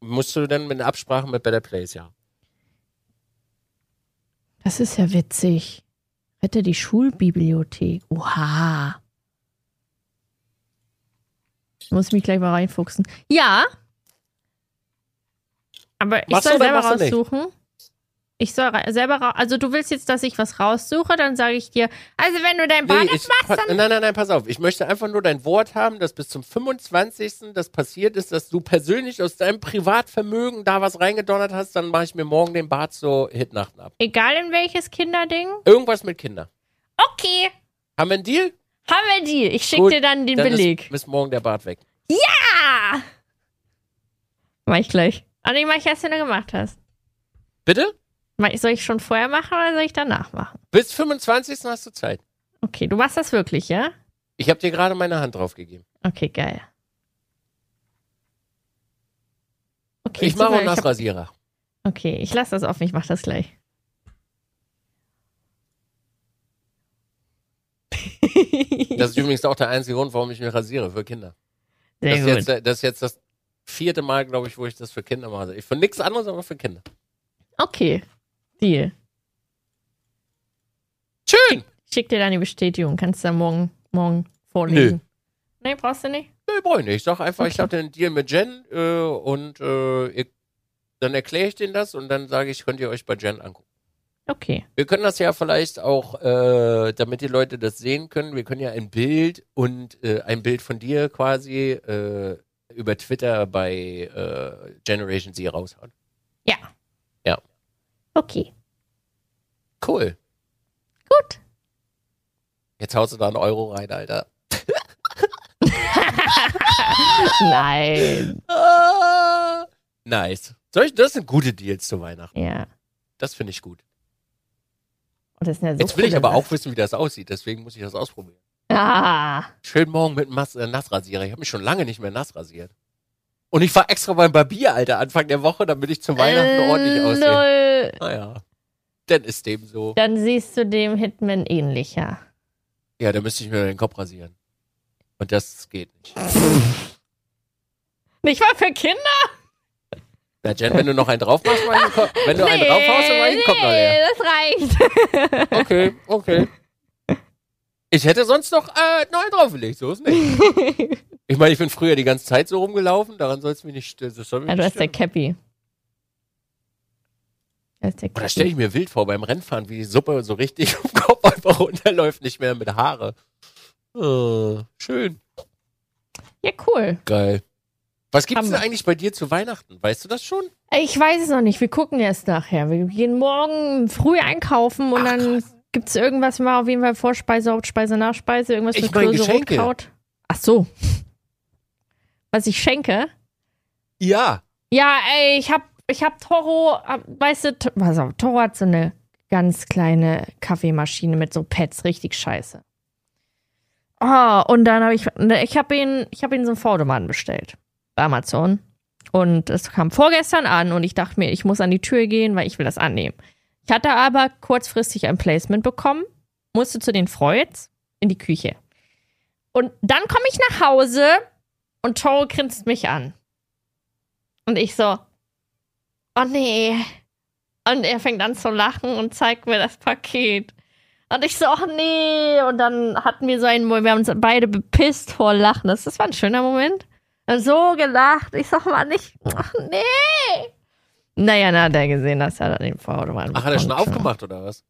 Musst du dann mit einer Absprache mit Better Place, ja. Das ist ja witzig. Rette die Schulbibliothek. Oha. Ich muss mich gleich mal reinfuchsen. Ja. Aber ich Machst soll selber nicht? raussuchen. Ich soll selber Also du willst jetzt, dass ich was raussuche, dann sage ich dir, also wenn du dein Bad Nee, ich, machst, dann nein, nein, nein, pass auf. Ich möchte einfach nur dein Wort haben, dass bis zum 25. das passiert ist, dass du persönlich aus deinem Privatvermögen da was reingedonnert hast, dann mache ich mir morgen den Bart so Hitnachten ab. egal in welches Kinderding. Irgendwas mit Kindern. Okay. Haben wir einen Deal? Haben wir die. Ich schicke dir dann den Dann Beleg. ist bis morgen der Bart weg. Ah! Mach ich gleich. Ah, nee, mach ich erst, wenn du gemacht hast. Bitte? Soll ich schon vorher machen oder soll ich danach machen? Bis 25. hast du Zeit. Okay, du machst das wirklich, ja? Ich habe dir gerade meine Hand drauf gegeben. Okay, geil. Okay, ich mache hab- Nassrasierer. Okay, ich lasse das offen, ich mach das gleich. Das ist übrigens auch der einzige Grund, warum ich mich rasiere für Kinder. Sehr Das ist, gut. jetzt, das ist jetzt das vierte Mal, glaube ich, wo ich das für Kinder mache. Ich für nichts anderes, aber für Kinder. Okay, Deal. Schön! Ich schick dir dann die Bestätigung. Kannst du dann morgen, morgen vorlesen. Nee, brauchst du nicht? Nee, brauch ich nicht. Ich sag einfach, ich Okay. hatte einen Deal mit Jen äh, und äh, ihr, dann erkläre ich denen das und dann sage ich, könnt ihr euch bei Jen angucken. Okay. Wir können das ja vielleicht auch, äh, damit die Leute das sehen können, wir können ja ein Bild und äh, ein Bild von dir quasi äh, über Twitter bei äh, Generation Z raushauen. Okay. Cool. Gut. Jetzt haust du da einen Euro rein, Alter. Nein. Ah, nice. Soll ich, das sind gute Deals zu Weihnachten. Ja. Das finde ich gut. Und das sind ja so Jetzt will ich aber auch wissen, wie das aussieht. Deswegen muss ich das ausprobieren. Ah. Schön morgen mit Mas äh, Nassrasierer. Ich habe mich schon lange nicht mehr nass rasiert. Und ich war extra beim Barbier, Alter, Anfang der Woche, damit ich zu Weihnachten Äh, ordentlich aussehe. Naja. Dann ist dem so. Dann siehst du dem Hitman ähnlicher. Ja, dann müsste ich mir den Kopf rasieren. Und das geht nicht. Nicht mal für Kinder? Na, Jen, wenn du noch einen drauf machst, Kopf. Wenn du einen draufhaust, dann mach ich den Kopf noch leer. nee, das reicht. Okay, okay. Ich hätte sonst noch äh, neu draufgelegt, so ist nicht. ich meine, ich bin früher die ganze Zeit so rumgelaufen, daran soll es mich nicht das soll mich Ja, du hast der. Cappy. Du hast der Und da stelle ich mir wild vor beim Rennfahren, wie die Suppe so richtig vom Kopf einfach runterläuft, nicht mehr mit Haare. Äh, schön, Ja, cool. geil. Was gibt's Haben denn eigentlich bei dir zu Weihnachten? Weißt du das schon? Ich weiß es noch nicht. Wir gucken erst nachher. Wir gehen morgen früh einkaufen und Ach, dann gibt's irgendwas mal auf jeden Fall Vorspeise, Hauptspeise, Nachspeise, irgendwas Ich mit mein Geschenke. Rotkraut. Ach so. Was ich schenke? Ja. Ja, ey, ich hab, ich hab Toro, weißt du, auf, Toro hat so eine ganz kleine Kaffeemaschine mit so Pads, richtig scheiße. Oh, und dann habe ich, ich habe ihn, ich habe ihn so einen Vordermann bestellt Amazon. Und es kam vorgestern an und ich dachte mir, ich muss an die Tür gehen, weil ich will das annehmen. Ich hatte aber kurzfristig ein Placement bekommen, musste zu den Freuds in die Küche. Und dann komme ich nach Hause und Toro grinst mich an. Und ich so, oh nee. Und er fängt an zu lachen und zeigt mir das Paket. Und ich so, oh nee. Und dann hatten wir so einen, Moment, wir haben uns beide bepisst vor Lachen. Das, das war ein schöner Moment. So gelacht. Ich sag mal nicht, ach nee. Naja, na, hat er gesehen, dass er dann den Vordermann Ach, hat er schon aufgemacht oder was?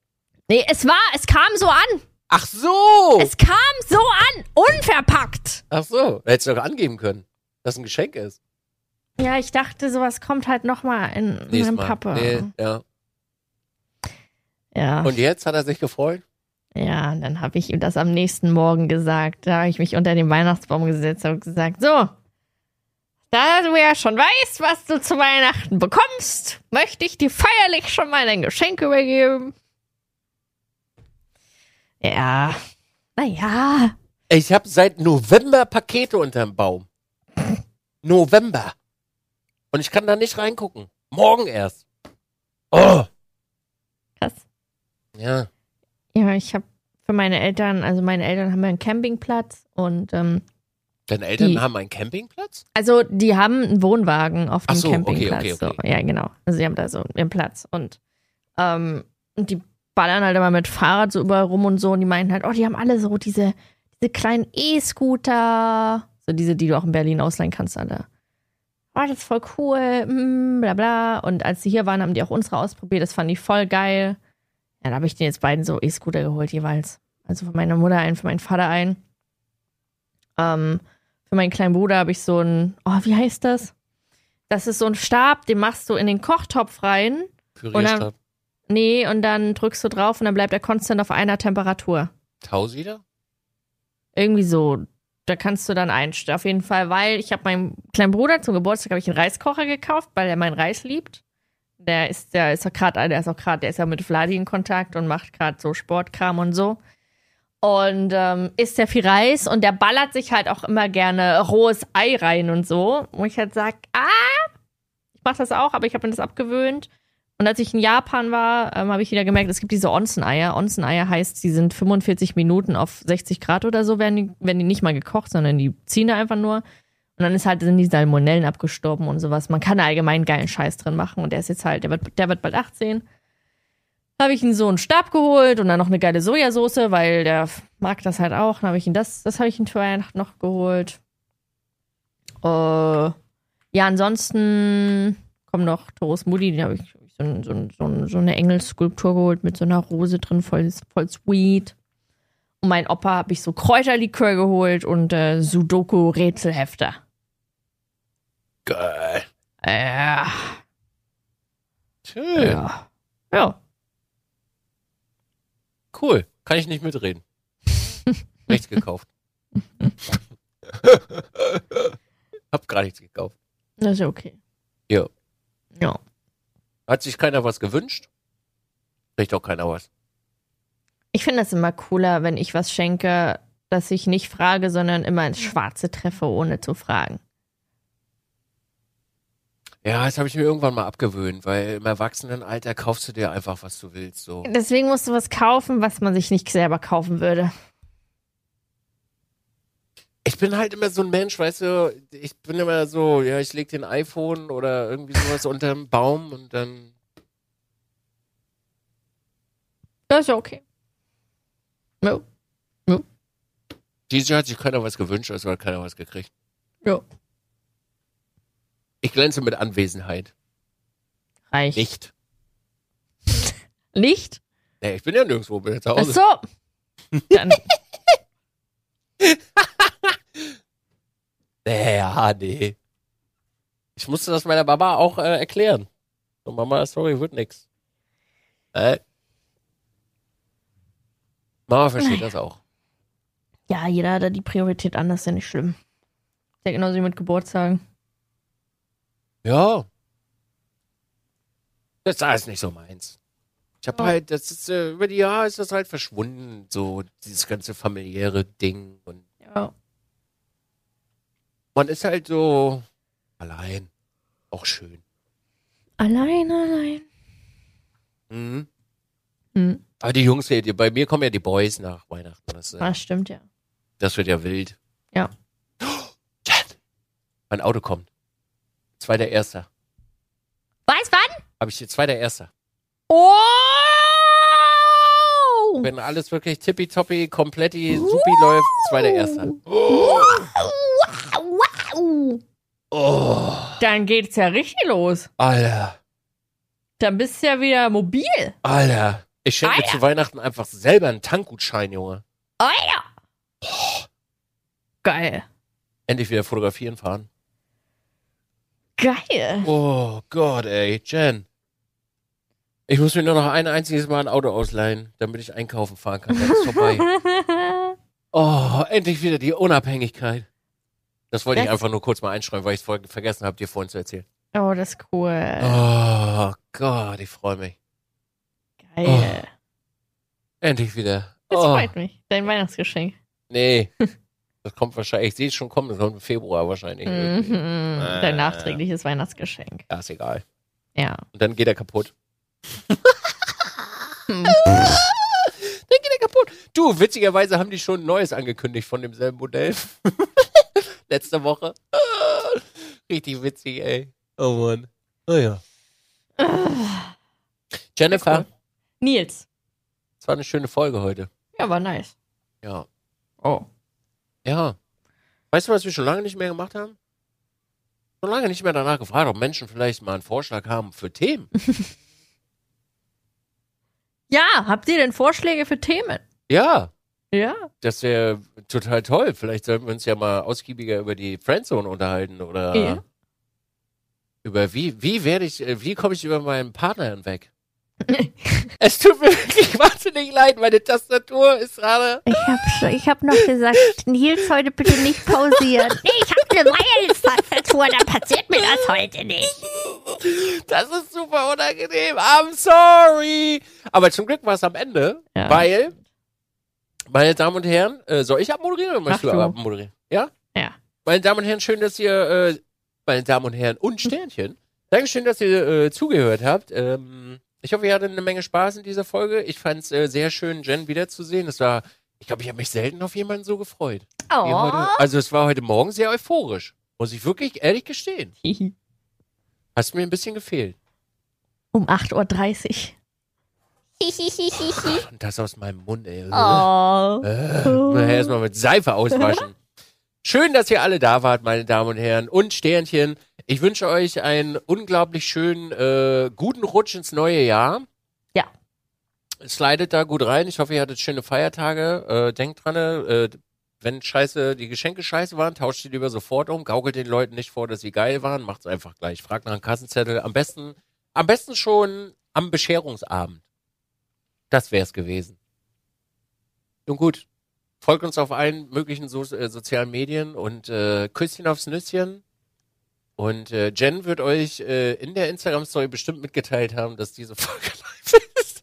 Nee, es war, es kam so an. Ach so! Es kam so an. Unverpackt. Ach so. Da hättest du doch angeben können, dass es ein Geschenk ist. Ja, ich dachte, sowas kommt halt nochmal in meinem Mal. Pappe. Nee, ja. Ja. Und jetzt hat er sich gefreut? Ja, dann habe ich ihm das am nächsten Morgen gesagt. Da habe ich mich unter den Weihnachtsbaum gesetzt und gesagt, so, da du ja schon weißt, was du zu Weihnachten bekommst, möchte ich dir feierlich schon mal ein Geschenk übergeben. Ja, naja, Ich habe seit November Pakete unterm Baum. November. Und ich kann da nicht reingucken. Morgen erst. Oh. krass. Ja. Ja, ich habe für meine Eltern, also meine Eltern haben ja einen Campingplatz und ähm, Deine Eltern Die- haben einen Campingplatz? Also, die haben einen Wohnwagen auf Ach dem so, okay, Campingplatz. okay, okay. So. Ja, genau. Also, sie haben da so ihren Platz. Und, ähm, die ballern halt immer mit Fahrrad so überall rum und so. Und die meinen halt, oh, die haben alle so diese, diese kleinen E-Scooter. So diese, die du auch in Berlin ausleihen kannst, alle. Oh, das ist voll cool. Mm, bla, bla. Und als sie hier waren, haben die auch unsere ausprobiert. Das fand ich voll geil. Ja, da habe ich den jetzt beiden so E-Scooter geholt, jeweils. Also für meine Mutter einen, für meinen Vater einen. Ähm, für meinen kleinen Bruder habe ich so ein, oh, wie heißt das? Das ist so ein Stab, den machst du in den Kochtopf rein. Pürierstab. Nee, und dann drückst du drauf und dann bleibt er konstant auf einer Temperatur. Tausender? Irgendwie so. Da kannst du dann einstellen. Auf jeden Fall, weil ich habe meinem kleinen Bruder zum Geburtstag habe ich einen Reiskocher gekauft, weil er meinen Reis liebt. Der ist, der ist auch gerade, der ist auch gerade, der ist ja mit Vladi in Kontakt und macht gerade so Sportkram und so. Und ähm, isst sehr viel Reis und der ballert sich halt auch immer gerne rohes Ei rein und so. Wo ich halt sag, ah, ich mache das auch, aber ich habe mir das abgewöhnt. Und als ich in Japan war, ähm, habe ich wieder gemerkt, es gibt diese Onsen-Eier. Onsen-Eier heißt, die sind 45 Minuten auf 60 Grad oder so, werden die, werden die nicht mal gekocht, sondern die ziehen da einfach nur. Und dann ist halt, sind die Salmonellen abgestorben und sowas. Man kann da allgemein geilen Scheiß drin machen. Und der ist jetzt halt, der wird, der wird bald 18. Habe ich ihm so einen Stab geholt und dann noch eine geile Sojasauce, weil der mag das halt auch. Dann habe ich ihn das, das habe ich ihm für Weihnachten noch geholt. Äh, ja, ansonsten kommt noch Toros Moody, den habe ich so, so, so, so eine Engelsskulptur geholt mit so einer Rose drin, voll, voll sweet. Und mein Opa habe ich so Kräuterlikör geholt und äh, Sudoku-Rätselhefter. Geil. Ja. Schön. Ja. Ja. Cool. Kann ich nicht mitreden. nichts gekauft. Hab gar nichts gekauft. Das ist ja okay. Ja. Ja. Hat sich keiner was gewünscht? Kriegt auch keiner was. Ich finde das immer cooler, wenn ich was schenke, dass ich nicht frage, sondern immer ins Schwarze treffe, ohne zu fragen. Ja, das habe ich mir irgendwann mal abgewöhnt, weil im Erwachsenenalter kaufst du dir einfach, was du willst. So. Deswegen musst du was kaufen, was man sich nicht selber kaufen würde. Ich bin halt immer so ein Mensch, weißt du, ich bin immer so, ja, ich leg den iPhone oder irgendwie sowas unterm Baum und dann. Das ist ja okay. Ja. Ja. Dieses Jahr hat sich keiner was gewünscht, also hat keiner was gekriegt. Ja. Ich glänze mit Anwesenheit. Reicht. Nicht. Nicht? Nee, ich bin ja nirgendwo, bin zu Ach Hause. so. Dann, Nee, ja, nee. Ich musste das meiner Mama auch äh, erklären. So, Mama, sorry, wird nix. Äh. Mama versteht das auch. ja, jeder hat da die Priorität anders, ist ja nicht schlimm. Ist ja genauso wie mit Geburtstagen. Ja. Das ist nicht so meins. Ich hab Ja. halt, das ist, äh, über die Jahre ist das halt verschwunden, so dieses ganze familiäre Ding. Und Ja. man ist halt so allein. Auch schön. Allein, allein. Mhm. Hm. Aber die Jungs, bei mir kommen ja die Boys nach Weihnachten. Das, äh, Ah, stimmt, ja. das wird ja wild. Ja. Jan, mein Auto kommt. Zweiter Erster. Was, wann? Habe ich hier zweiter Erster. Oh! Wenn alles wirklich tippitoppi, kompletti, supi läuft, zweiter Erster. Wow, wow. Oh, Dann geht's ja richtig los. Alter, Dann bist du ja wieder mobil. Alter. Ich schenke Alter. zu Weihnachten einfach selber einen Tankgutschein, Junge. Alter. Geil. Endlich wieder fotografieren fahren. Geil. Oh Gott, ey, Jen. Ich muss mir nur noch ein einziges Mal ein Auto ausleihen, damit ich einkaufen fahren kann. Dann ist vorbei. Oh, endlich wieder die Unabhängigkeit. Das wollte ich Das- einfach nur kurz mal einschreiben, weil ich es vergessen habe, dir vorhin zu erzählen. oh, das ist cool. Oh Gott, ich freue mich. Geil. Endlich wieder. Das Oh, freut mich. Dein Weihnachtsgeschenk. nee. Das kommt wahrscheinlich, ich sehe es schon kommen, das kommt im Februar wahrscheinlich. Mhm. Äh. Dein nachträgliches Weihnachtsgeschenk. Ja, ist egal. Ja. Und dann geht er kaputt. Dann geht er kaputt. Du, witzigerweise haben die schon ein neues angekündigt von demselben Modell. Letzte Woche. Richtig witzig, ey. Oh Mann. Oh ja. Jennifer, Cool. Nils. es war eine schöne Folge heute. Ja, war nice. Ja. Oh. Ja. Weißt du, was wir schon lange nicht mehr gemacht haben? Schon lange nicht mehr danach gefragt, ob Menschen vielleicht mal einen Vorschlag haben für Themen. Ja, habt ihr denn Vorschläge für Themen? Ja. Ja. Das wäre total toll. Vielleicht sollten wir uns ja mal ausgiebiger über die Friendzone unterhalten oder Ja. über wie, wie werde ich, äh, wie komme ich über meinen Partner hinweg? Es tut mir wirklich wahnsinnig leid, meine Tastatur ist gerade. Ich hab, ich hab noch gesagt, Nils, heute bitte nicht pausieren. Nee, ich hab eine Wireless-Tastatur, da passiert mir das heute nicht. Das ist super unangenehm. I'm sorry. Aber zum Glück war es am Ende, Ja. weil, meine Damen und Herren, äh, soll ich abmoderieren oder möchtest du du. abmoderieren? Ja? Ja. Meine Damen und Herren, schön, dass ihr, äh, meine Damen und Herren und Sternchen, Dankeschön, dass ihr äh, zugehört habt. Ähm, ich hoffe, ihr hattet eine Menge Spaß in dieser Folge. Ich fand es äh, sehr schön, Jen wiederzusehen. Es war, ich glaube, ich habe mich selten auf jemanden so gefreut. Oh, Heute. Also es war heute Morgen sehr euphorisch. Muss ich wirklich ehrlich gestehen. Hast mir ein bisschen gefehlt. um 8.30 Und das aus meinem Mund, ey. Uhr. Oh. Äh, erstmal mit Seife auswaschen. Schön, dass ihr alle da wart, meine Damen und Herren. Und Sternchen, ich wünsche euch einen unglaublich schönen, äh, guten Rutsch ins neue Jahr. Ja. Slidet da gut rein. Ich hoffe, ihr hattet schöne Feiertage. Äh, denkt dran, äh, wenn scheiße, die Geschenke scheiße waren, tauscht die lieber sofort um. Gaukelt den Leuten nicht vor, dass sie geil waren. Macht's einfach gleich. Fragt nach einem Kassenzettel. Am besten, am besten schon am Bescherungsabend. Das wär's gewesen. Nun gut. Folgt uns auf allen möglichen so äh, sozialen Medien und äh, Küsschen aufs Nüsschen. Und äh, Jen wird euch äh, in der Instagram-Story bestimmt mitgeteilt haben, dass diese Folge live ist.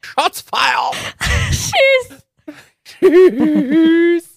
Shots fire! Tschüss! Tschüss!